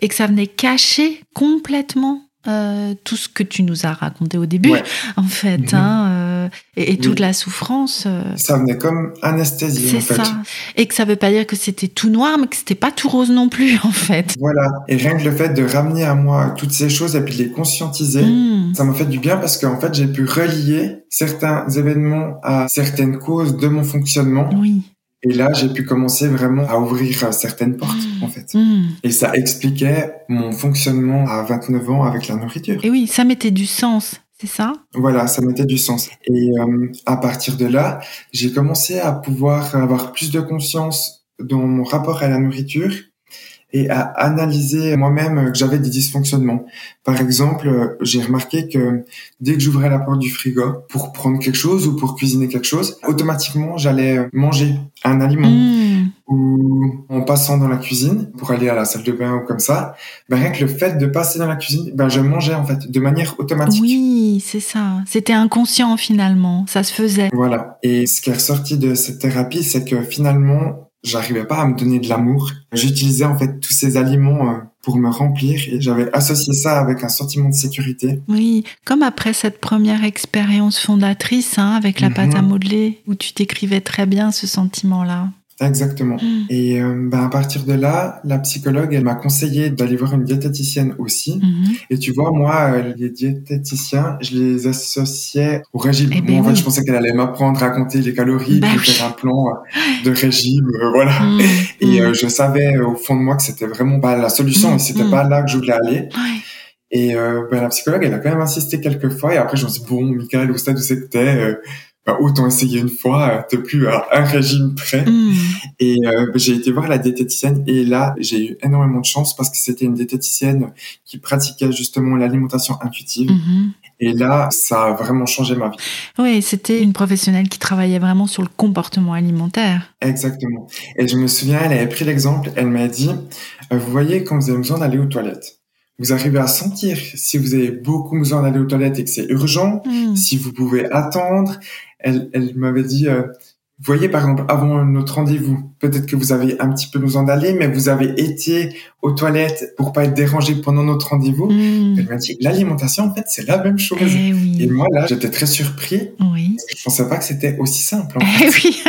Et que ça venait cacher complètement euh, tout ce que tu nous as raconté au début, Ouais. en fait, Mhm. hein, euh, et, toute la souffrance. euh, Ça venait comme anesthésie, c'est en fait. ça. Et que ça veut pas dire que c'était tout noir, mais que c'était pas tout rose non plus, en fait. Voilà. Et rien que le fait de ramener à moi toutes ces choses et puis de les conscientiser, Mm. ça m'a fait du bien parce qu'en fait, j'ai pu relier certains événements à certaines causes de mon fonctionnement. Oui. Et là, j'ai pu commencer vraiment à ouvrir euh, certaines portes, Mm. en fait. Mm. Et ça expliquait mon fonctionnement à 29 ans avec la nourriture. Et oui, ça mettait du sens, c'est ça? Voilà, ça mettait du sens. Et euh, à partir de là, j'ai commencé à pouvoir avoir plus de conscience dans mon rapport à la nourriture et à analyser moi-même que j'avais des dysfonctionnements. Par exemple, j'ai remarqué que dès que j'ouvrais la porte du frigo pour prendre quelque chose ou pour cuisiner quelque chose, automatiquement j'allais manger un aliment. Mm. Ou en passant dans la cuisine pour aller à la salle de bain ou comme ça, ben rien que le fait de passer dans la cuisine, ben je mangeais en fait de manière automatique. Oui, c'est ça. C'était inconscient finalement, ça se faisait. Voilà. Et ce qui est ressorti de cette thérapie, c'est que finalement, j'arrivais pas à me donner de l'amour. J'utilisais en fait tous ces aliments euh, pour me remplir et j'avais associé ça avec un sentiment de sécurité. Oui, comme après cette première expérience fondatrice hein, avec la pâte à mhm. modeler où tu décrivais très bien ce sentiment-là. Exactement. Mm. Et euh, ben, à partir de là, la psychologue, elle m'a conseillé d'aller voir une diététicienne aussi. Mm-hmm. Et tu vois, moi, euh, les diététiciens, je les associais au régime. Eh ben en fait, je pensais qu'elle allait m'apprendre à compter les calories, bah, faire un plan euh, de régime, voilà. Mm. Et mm. je savais au fond de moi que c'était vraiment pas la solution et c'était pas là que je voulais aller. Et ben, la psychologue, elle a quand même insisté quelques fois. Et après, je me suis dit, bon, Michael, au stade où c'était, bah, autant essayer une fois, euh, t'es plus à un régime près. Mm. Et euh, j'ai été voir la diététicienne et là, j'ai eu énormément de chance parce que c'était une diététicienne qui pratiquait justement l'alimentation intuitive. Mm-hmm. Et là, ça a vraiment changé ma vie. Oui, c'était une professionnelle qui travaillait vraiment sur le comportement alimentaire. Exactement. Et je me souviens, elle avait pris l'exemple, elle m'a dit, euh, vous voyez, quand vous avez besoin d'aller aux toilettes, vous arrivez à sentir si vous avez beaucoup besoin d'aller aux toilettes et que c'est urgent, mm. si vous pouvez attendre, elle, m'avait dit, euh, voyez par exemple avant notre rendez-vous, peut-être que vous avez un petit peu besoin d'aller, mais vous avez été aux toilettes pour pas être dérangé pendant notre rendez-vous. Hmm. Elle m'a dit l'alimentation en fait c'est la même chose. Eh Et moi là j'étais très surpris. Oui. Parce que je pensais pas que c'était aussi simple. En eh oui.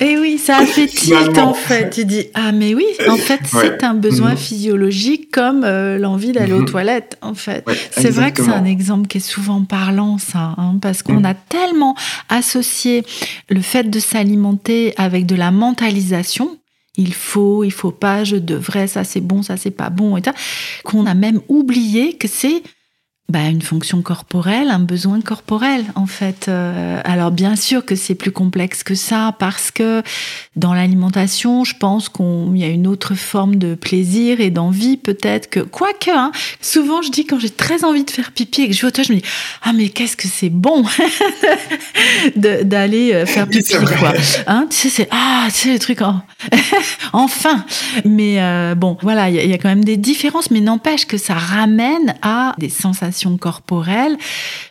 Et eh oui, ça fait tilt en fait. Tu dis ah mais oui, en fait c'est un besoin mhm. physiologique comme euh, l'envie d'aller aux mhm. toilettes en fait. c'est vrai que c'est un exemple qui est souvent parlant ça, hein, parce qu'on a tellement associé le fait de s'alimenter avec de la mentalisation il faut, il faut pas, je devrais, ça c'est bon, ça c'est pas bon, et qu'on a même oublié que c'est bah, une fonction corporelle, un besoin corporel en fait. Euh, alors bien sûr que c'est plus complexe que ça parce que dans l'alimentation, je pense qu'il y a une autre forme de plaisir et d'envie peut-être que quoique. Hein, souvent je dis quand j'ai très envie de faire pipi et que je vais au je me dis ah mais qu'est-ce que c'est bon d'aller euh, faire pipi quoi. Hein, tu sais c'est ah tu sais le truc en... enfin. Mais euh, bon voilà il y, y a quand même des différences mais n'empêche que ça ramène à des sensations corporelle,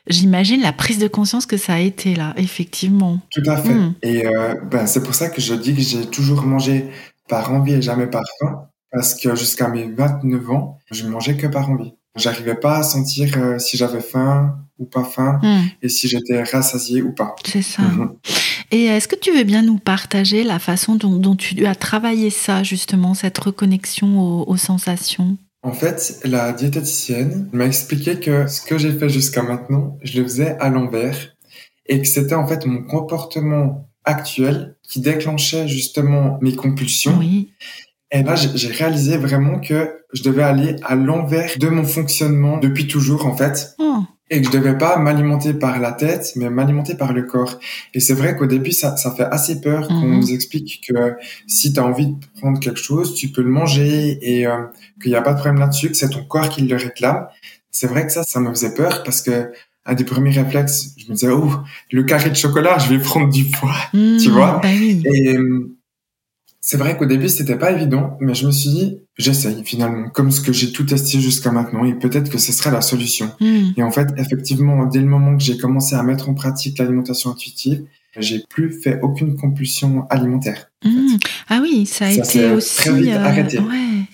j'imagine la prise de conscience que ça a été là, effectivement. Tout à fait. Hmm. Et euh, ben, c'est pour ça que je dis que j'ai toujours mangé par envie et jamais par faim, parce que jusqu'à mes 29 ans, je mangeais que par envie. J'arrivais pas à sentir euh, si j'avais faim ou pas faim hmm. et si j'étais rassasié ou pas. C'est ça. Mhm. Et est-ce que tu veux bien nous partager la façon dont, tu as travaillé ça, justement, cette reconnexion aux sensations? En fait, la diététicienne m'a expliqué que ce que j'ai fait jusqu'à maintenant, je le faisais à l'envers et que c'était en fait mon comportement actuel qui déclenchait justement mes compulsions. Oui. Et là, j'ai réalisé vraiment que je devais aller à l'envers de mon fonctionnement depuis toujours, en fait. Oh et que je devais pas m'alimenter par la tête, mais m'alimenter par le corps. Et c'est vrai qu'au début, ça, ça fait assez peur qu'on mhm. nous explique que si tu as envie de prendre quelque chose, tu peux le manger et euh, qu'il n'y a pas de problème là-dessus, que c'est ton corps qui le réclame. C'est vrai que ça, ça me faisait peur parce que un des premiers réflexes, je me disais, oh, le carré de chocolat, je vais prendre du poids, tu mhm, vois. Bah et euh, c'est vrai qu'au début, c'était pas évident, mais je me suis dit, j'essaye finalement, comme ce que j'ai tout testé jusqu'à maintenant, et peut-être que ce serait la solution. Hmm. Et en fait, effectivement, dès le moment que j'ai commencé à mettre en pratique l'alimentation intuitive, j'ai plus fait aucune compulsion alimentaire. Hmm. Ah oui, ça a été aussi très vite euh, arrêté.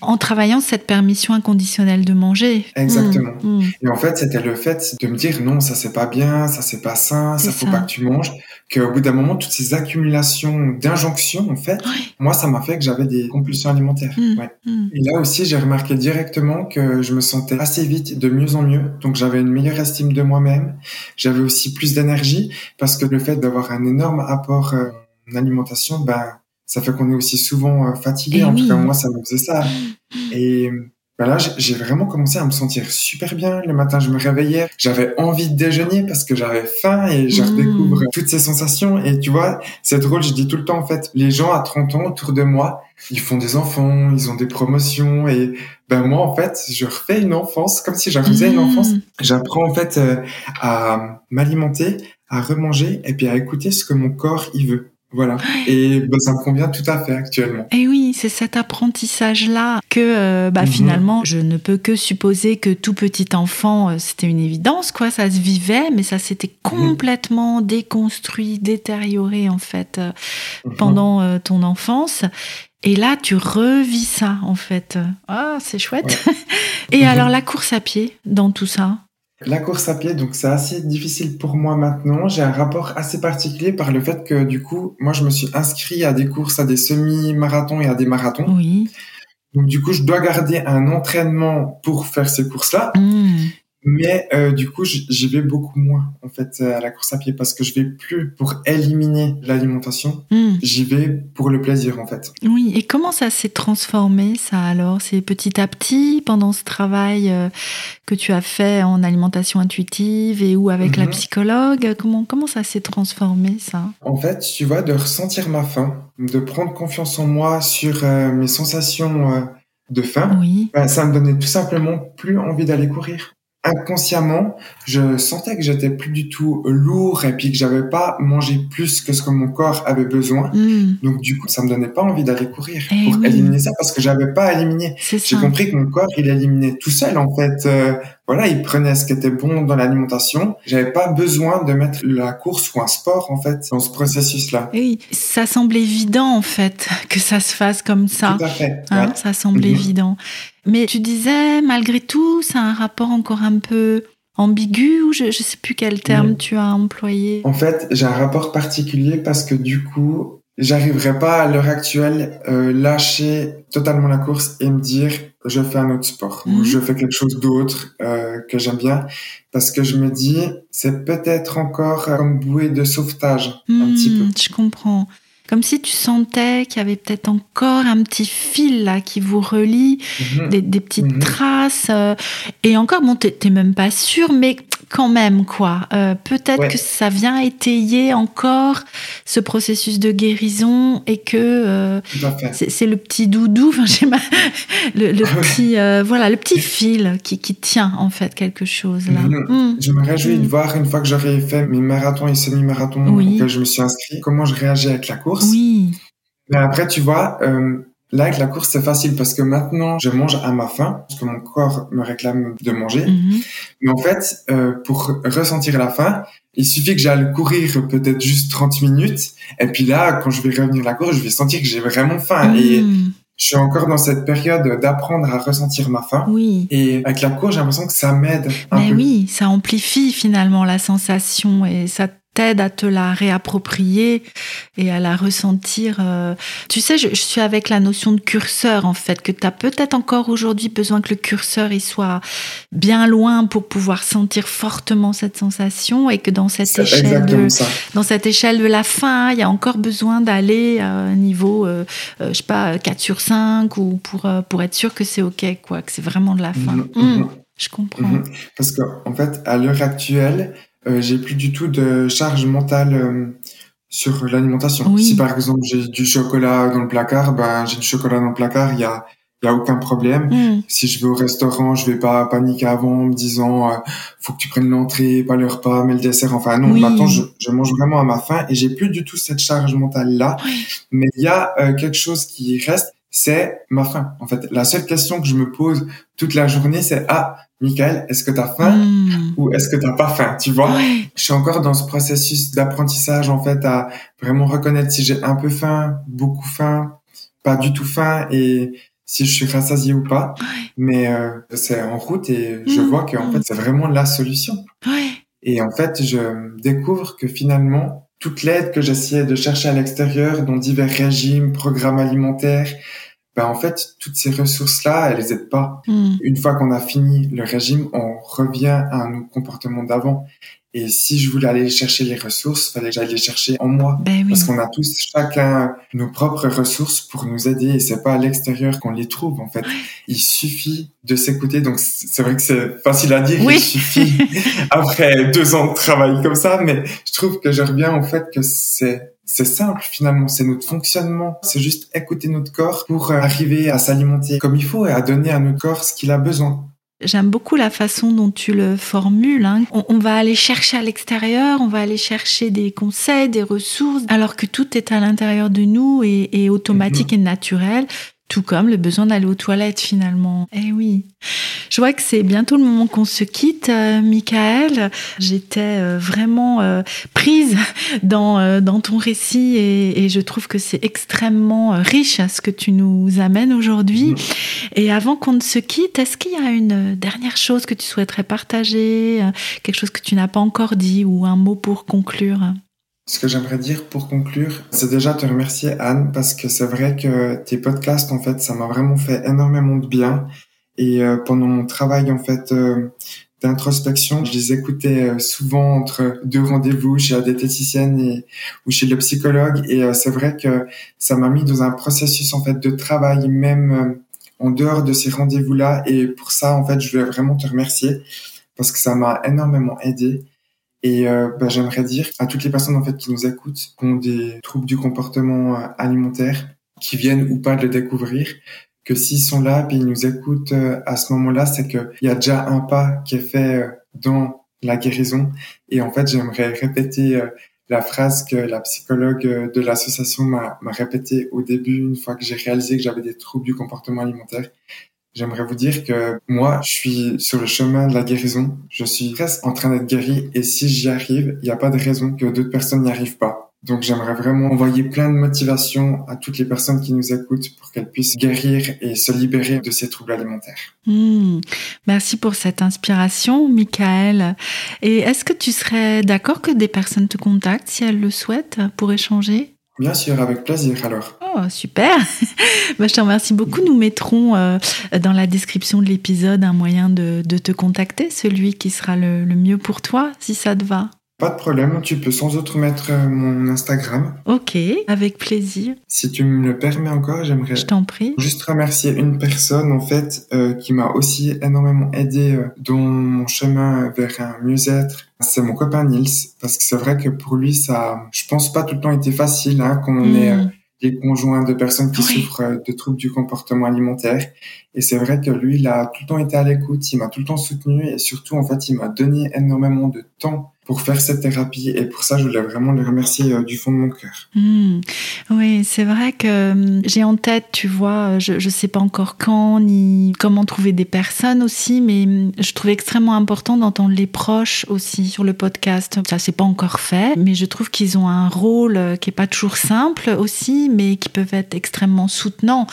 en travaillant cette permission inconditionnelle de manger. Exactement. Hmm. Et en fait, c'était le fait de me dire non, ça c'est pas bien, ça c'est pas sain, ça faut pas que tu manges qu'au bout d'un moment, toutes ces accumulations d'injonctions, en fait, moi, ça m'a fait que j'avais des compulsions alimentaires. Mmh, ouais. Mmh. Et là aussi, j'ai remarqué directement que je me sentais assez vite de mieux en mieux. Donc, j'avais une meilleure estime de moi-même. J'avais aussi plus d'énergie parce que le fait d'avoir un énorme apport euh, en alimentation, ben, ça fait qu'on est aussi souvent euh, fatigué. Eh en tout cas, moi, ça me faisait ça. Mmh, Et ben là, j'ai vraiment commencé à me sentir super bien. Le matin, je me réveillais, j'avais envie de déjeuner parce que j'avais faim et je mmh. redécouvre toutes ces sensations. Et tu vois, c'est drôle, je dis tout le temps, en fait, les gens à 30 ans autour de moi, ils font des enfants, ils ont des promotions et ben moi, en fait, je refais une enfance comme si j'amusais une enfance. Mmh. J'apprends, en fait, euh, à m'alimenter, à remanger et puis à écouter ce que mon corps, il veut. Voilà. Et bah, ça me convient tout à fait actuellement. Et oui, c'est cet apprentissage-là que euh, bah, mhm. finalement, je ne peux que supposer que tout petit enfant, euh, c'était une évidence, quoi. Ça se vivait, mais ça s'était mhm. complètement déconstruit, détérioré, en fait, euh, mhm. pendant ton enfance. Et là, tu revis ça, en fait. Ah, c'est chouette. Et alors, la course à pied dans tout ça? La course à pied, donc c'est assez difficile pour moi maintenant. J'ai un rapport assez particulier par le fait que du coup, moi je me suis inscrit à des courses, à des semi-marathons et à des marathons. Oui. Donc du coup, je dois garder un entraînement pour faire ces courses-là. Mmh. Mais euh, du coup, j'y vais beaucoup moins en fait à la course à pied parce que je vais plus pour éliminer l'alimentation. Hmm. J'y vais pour le plaisir en fait. Oui. Et comment ça s'est transformé ça alors? C'est petit à petit pendant ce travail euh, que tu as fait en alimentation intuitive et ou avec la mhm. psychologue? Comment comment ça s'est transformé ça? En fait, tu vois, de ressentir ma faim, de prendre confiance en moi sur euh, mes sensations de faim, oui. bah, ça me donnait tout simplement plus envie d'aller courir inconsciemment, je sentais que j'étais plus du tout lourd et puis que j'avais pas mangé plus que ce que mon corps avait besoin. Hmm. Donc du coup, ça me donnait pas envie d'aller courir eh pour éliminer ça parce que j'avais pas éliminé. J'ai compris que mon corps, il éliminait tout seul en fait. Euh, voilà, il prenait ce qui était bon dans l'alimentation. J'avais pas besoin de mettre la course ou un sport en fait dans ce processus-là. Oui, ça semble évident en fait que ça se fasse comme ça. Tout à fait. Hein, ça semble mhm. évident. Mais tu disais, malgré tout, ça a un rapport encore un peu ambigu ou je ne sais plus quel terme tu as employé. En fait, j'ai un rapport particulier parce que du coup, j'arriverai pas à l'heure actuelle euh, lâcher totalement la course et me dire je fais un autre sport ou mhm. je fais quelque chose d'autre euh, que j'aime bien parce que je me dis c'est peut-être encore comme bouée de sauvetage un petit hmm, peu. Je comprends comme si tu sentais qu'il y avait peut-être encore un petit fil là qui vous relie, mhm. des, petites mhm. traces. Euh, et encore, bon, t'es même pas sûr, mais quand même, quoi. Euh, peut-être que ça vient étayer encore ce processus de guérison et que euh, c'est le petit doudou, enfin, j'ai le, le ah petit, voilà, le petit fil qui, qui, tient en fait quelque chose là. Mhm. Mm. Je me réjouis de mm. voir une fois que j'aurai fait mes marathons et semi-marathons oui. auxquels je me suis inscrit, comment je réagis avec la course. Oui. Mais après, tu vois, euh, là, avec la course, c'est facile parce que maintenant, je mange à ma faim, parce que mon corps me réclame de manger. Mhm. Mais en fait, euh, pour ressentir la faim, il suffit que j'aille courir peut-être juste 30 minutes. Et puis là, quand je vais revenir à la course, je vais sentir que j'ai vraiment faim. Mhm. Et je suis encore dans cette période d'apprendre à ressentir ma faim. Oui. Et avec la course, j'ai l'impression que ça m'aide. Mais oui, ça amplifie finalement la sensation et ça t'aide à te la réapproprier et à la ressentir. Euh. Tu sais, je, suis avec la notion de curseur, en fait, que tu as peut-être encore aujourd'hui besoin que le curseur il soit bien loin pour pouvoir sentir fortement cette sensation et que dans cette échelle de, dans cette échelle de la fin, il y a encore besoin d'aller à un niveau, euh, euh, je sais pas, 4 sur 5 ou pour, pour être sûr que c'est OK, quoi, que c'est vraiment de la fin. Mm-hmm. Mm-hmm. je comprends. Mm-hmm. Parce qu'en en fait, à l'heure actuelle, euh, j'ai plus du tout de charge mentale euh, sur l'alimentation. Si par exemple j'ai du chocolat dans le placard, ben j'ai du chocolat dans le placard, il y a y a aucun problème. Mm. Si je vais au restaurant, je vais pas paniquer avant en me disant euh, faut que tu prennes l'entrée, pas le repas, mais le dessert. Enfin non, maintenant je, je, mange vraiment à ma faim et j'ai plus du tout cette charge mentale là. Mais il y a quelque chose qui reste, c'est ma faim. En fait, la seule question que je me pose toute la journée, c'est ah, Michael, est-ce que tu as faim hmm. ou est-ce que tu pas faim Tu vois? Je suis encore dans ce processus d'apprentissage en fait à vraiment reconnaître si j'ai un peu faim, beaucoup faim, pas du tout faim et si je suis rassasié ou pas. Mais euh, c'est en route et je hmm. vois que en fait c'est vraiment la solution. Et en fait, je découvre que finalement toute l'aide que j'essayais de chercher à l'extérieur, dans divers régimes, programmes alimentaires, ben en fait, toutes ces ressources-là, elles aident pas. Hmm. Une fois qu'on a fini le régime, on revient à nos comportements d'avant. Et si je voulais aller chercher les ressources, fallait que j'aille les chercher en moi. Ben Parce qu'on a tous chacun nos propres ressources pour nous aider et c'est pas à l'extérieur qu'on les trouve, en fait. Il suffit de s'écouter. Donc, c'est vrai que c'est facile à dire. Oui. Il suffit après deux ans de travail comme ça, mais je trouve que je reviens au fait que c'est c'est simple finalement, c'est notre fonctionnement, c'est juste écouter notre corps pour arriver à s'alimenter comme il faut et à donner à notre corps ce qu'il a besoin. J'aime beaucoup la façon dont tu le formules. Hein. On, va aller chercher à l'extérieur, on va aller chercher des conseils, des ressources, alors que tout est à l'intérieur de nous et, automatique mhm. et naturel. Tout comme le besoin d'aller aux toilettes finalement. Eh oui. Je vois que c'est bientôt le moment qu'on se quitte, euh, Michael. J'étais euh, vraiment euh, prise dans, dans ton récit et, je trouve que c'est extrêmement riche ce que tu nous amènes aujourd'hui. Mm. Et avant qu'on ne se quitte, est-ce qu'il y a une dernière chose que tu souhaiterais partager, quelque chose que tu n'as pas encore dit ou un mot pour conclure? Ce que j'aimerais dire pour conclure, c'est déjà te remercier Anne parce que c'est vrai que tes podcasts en fait, ça m'a vraiment fait énormément de bien. Et euh, pendant mon travail en fait euh, d'introspection, je les écoutais euh, souvent entre deux rendez-vous chez la diététicienne et ou chez le psychologue. Et c'est vrai que ça m'a mis dans un processus en fait de travail même en dehors de ces rendez-vous-là. Et pour ça en fait, je voulais vraiment te remercier parce que ça m'a énormément aidé. Et euh, bah, j'aimerais dire à toutes les personnes en fait qui nous écoutent, qui ont des troubles du comportement euh, alimentaire, qui viennent ou pas de le découvrir, que s'ils sont là puis ils nous écoutent euh, à ce moment-là, c'est qu'il y a déjà un pas qui est fait dans la guérison. Et en fait, j'aimerais répéter la phrase que la psychologue de l'association m'a répétée au début, une fois que j'ai réalisé que j'avais des troubles du comportement alimentaire. J'aimerais vous dire que moi, je suis sur le chemin de la guérison. Je suis presque en train d'être guéri et si j'y arrive, il n'y a pas de raison que d'autres personnes n'y arrivent pas. Donc j'aimerais vraiment envoyer plein de motivation à toutes les personnes qui nous écoutent pour qu'elles puissent guérir et se libérer de ces troubles alimentaires. Hmm. Merci pour cette inspiration, Michael. Et est-ce que tu serais d'accord que des personnes te contactent si elles le souhaitent pour échanger? Bien sûr, avec plaisir alors. Oh, super. bah, je te remercie beaucoup. Nous mettrons euh, dans la description de l'épisode un moyen de, te contacter, celui qui sera le mieux pour toi, si ça te va. Pas de problème, tu peux sans autre mettre euh, mon Instagram. Ok, avec plaisir. Si tu me le permets encore, j'aimerais. Je t'en prie. Juste remercier une personne en fait euh, qui m'a aussi énormément aidé euh, dans mon chemin vers un mieux-être. C'est mon copain Nils parce que c'est vrai que pour lui ça, je pense pas tout le temps été facile hein, quand on est hmm. Les conjoints de personnes qui souffrent de troubles du comportement alimentaire. Et c'est vrai que lui, il a tout le temps été à l'écoute, il m'a tout le temps soutenu et surtout, en fait, il m'a donné énormément de temps pour faire cette thérapie. Et pour ça, je voulais vraiment le remercier euh, du fond de mon cœur. Hmm. Oui, c'est vrai que hum, j'ai en tête, tu vois, je ne sais pas encore quand ni comment trouver des personnes aussi, mais hum, je trouve extrêmement important d'entendre les proches aussi sur le podcast. Ça, c'est pas encore fait, mais je trouve qu'ils ont un rôle euh, qui est pas toujours simple aussi, mais qui peuvent être extrêmement soutenants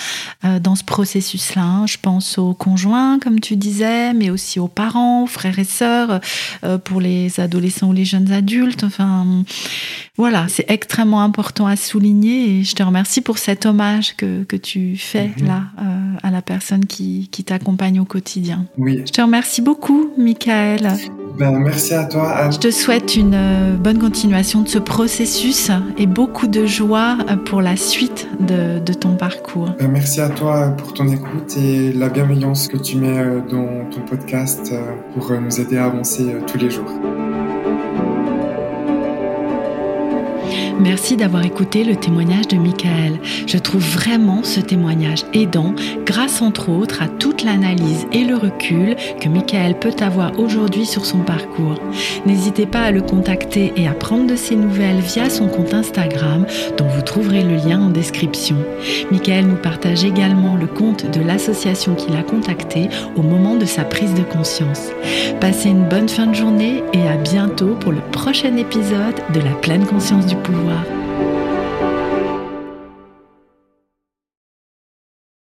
euh, dans ce processus-là. Je pense aux conjoints, comme tu disais, mais aussi aux parents, aux frères et sœurs, pour les adolescents ou les jeunes adultes. Enfin, voilà, c'est extrêmement important à souligner et je te remercie pour cet hommage que, que tu fais mhm. là euh, à la personne qui, qui t'accompagne au quotidien. Oui. Je te remercie beaucoup, Michael. Ben, merci à toi, Anne. Je te souhaite une euh, bonne continuation de ce processus et beaucoup de joie euh, pour la suite de, de ton parcours. Ben, merci à toi pour ton écoute et la bienveillance que tu mets dans ton podcast pour nous aider à avancer tous les jours. Merci d'avoir écouté le témoignage de Michael. Je trouve vraiment ce témoignage aidant grâce entre autres à toute l'analyse et le recul que Michael peut avoir aujourd'hui sur son parcours. N'hésitez pas à le contacter et à prendre de ses nouvelles via son compte Instagram dont vous trouverez le lien en description. Michael nous partage également le compte de l'association qu'il a contacté au moment de sa prise de conscience. Passez une bonne fin de journée et à bientôt pour le prochain épisode de la pleine conscience du pouvoir. love.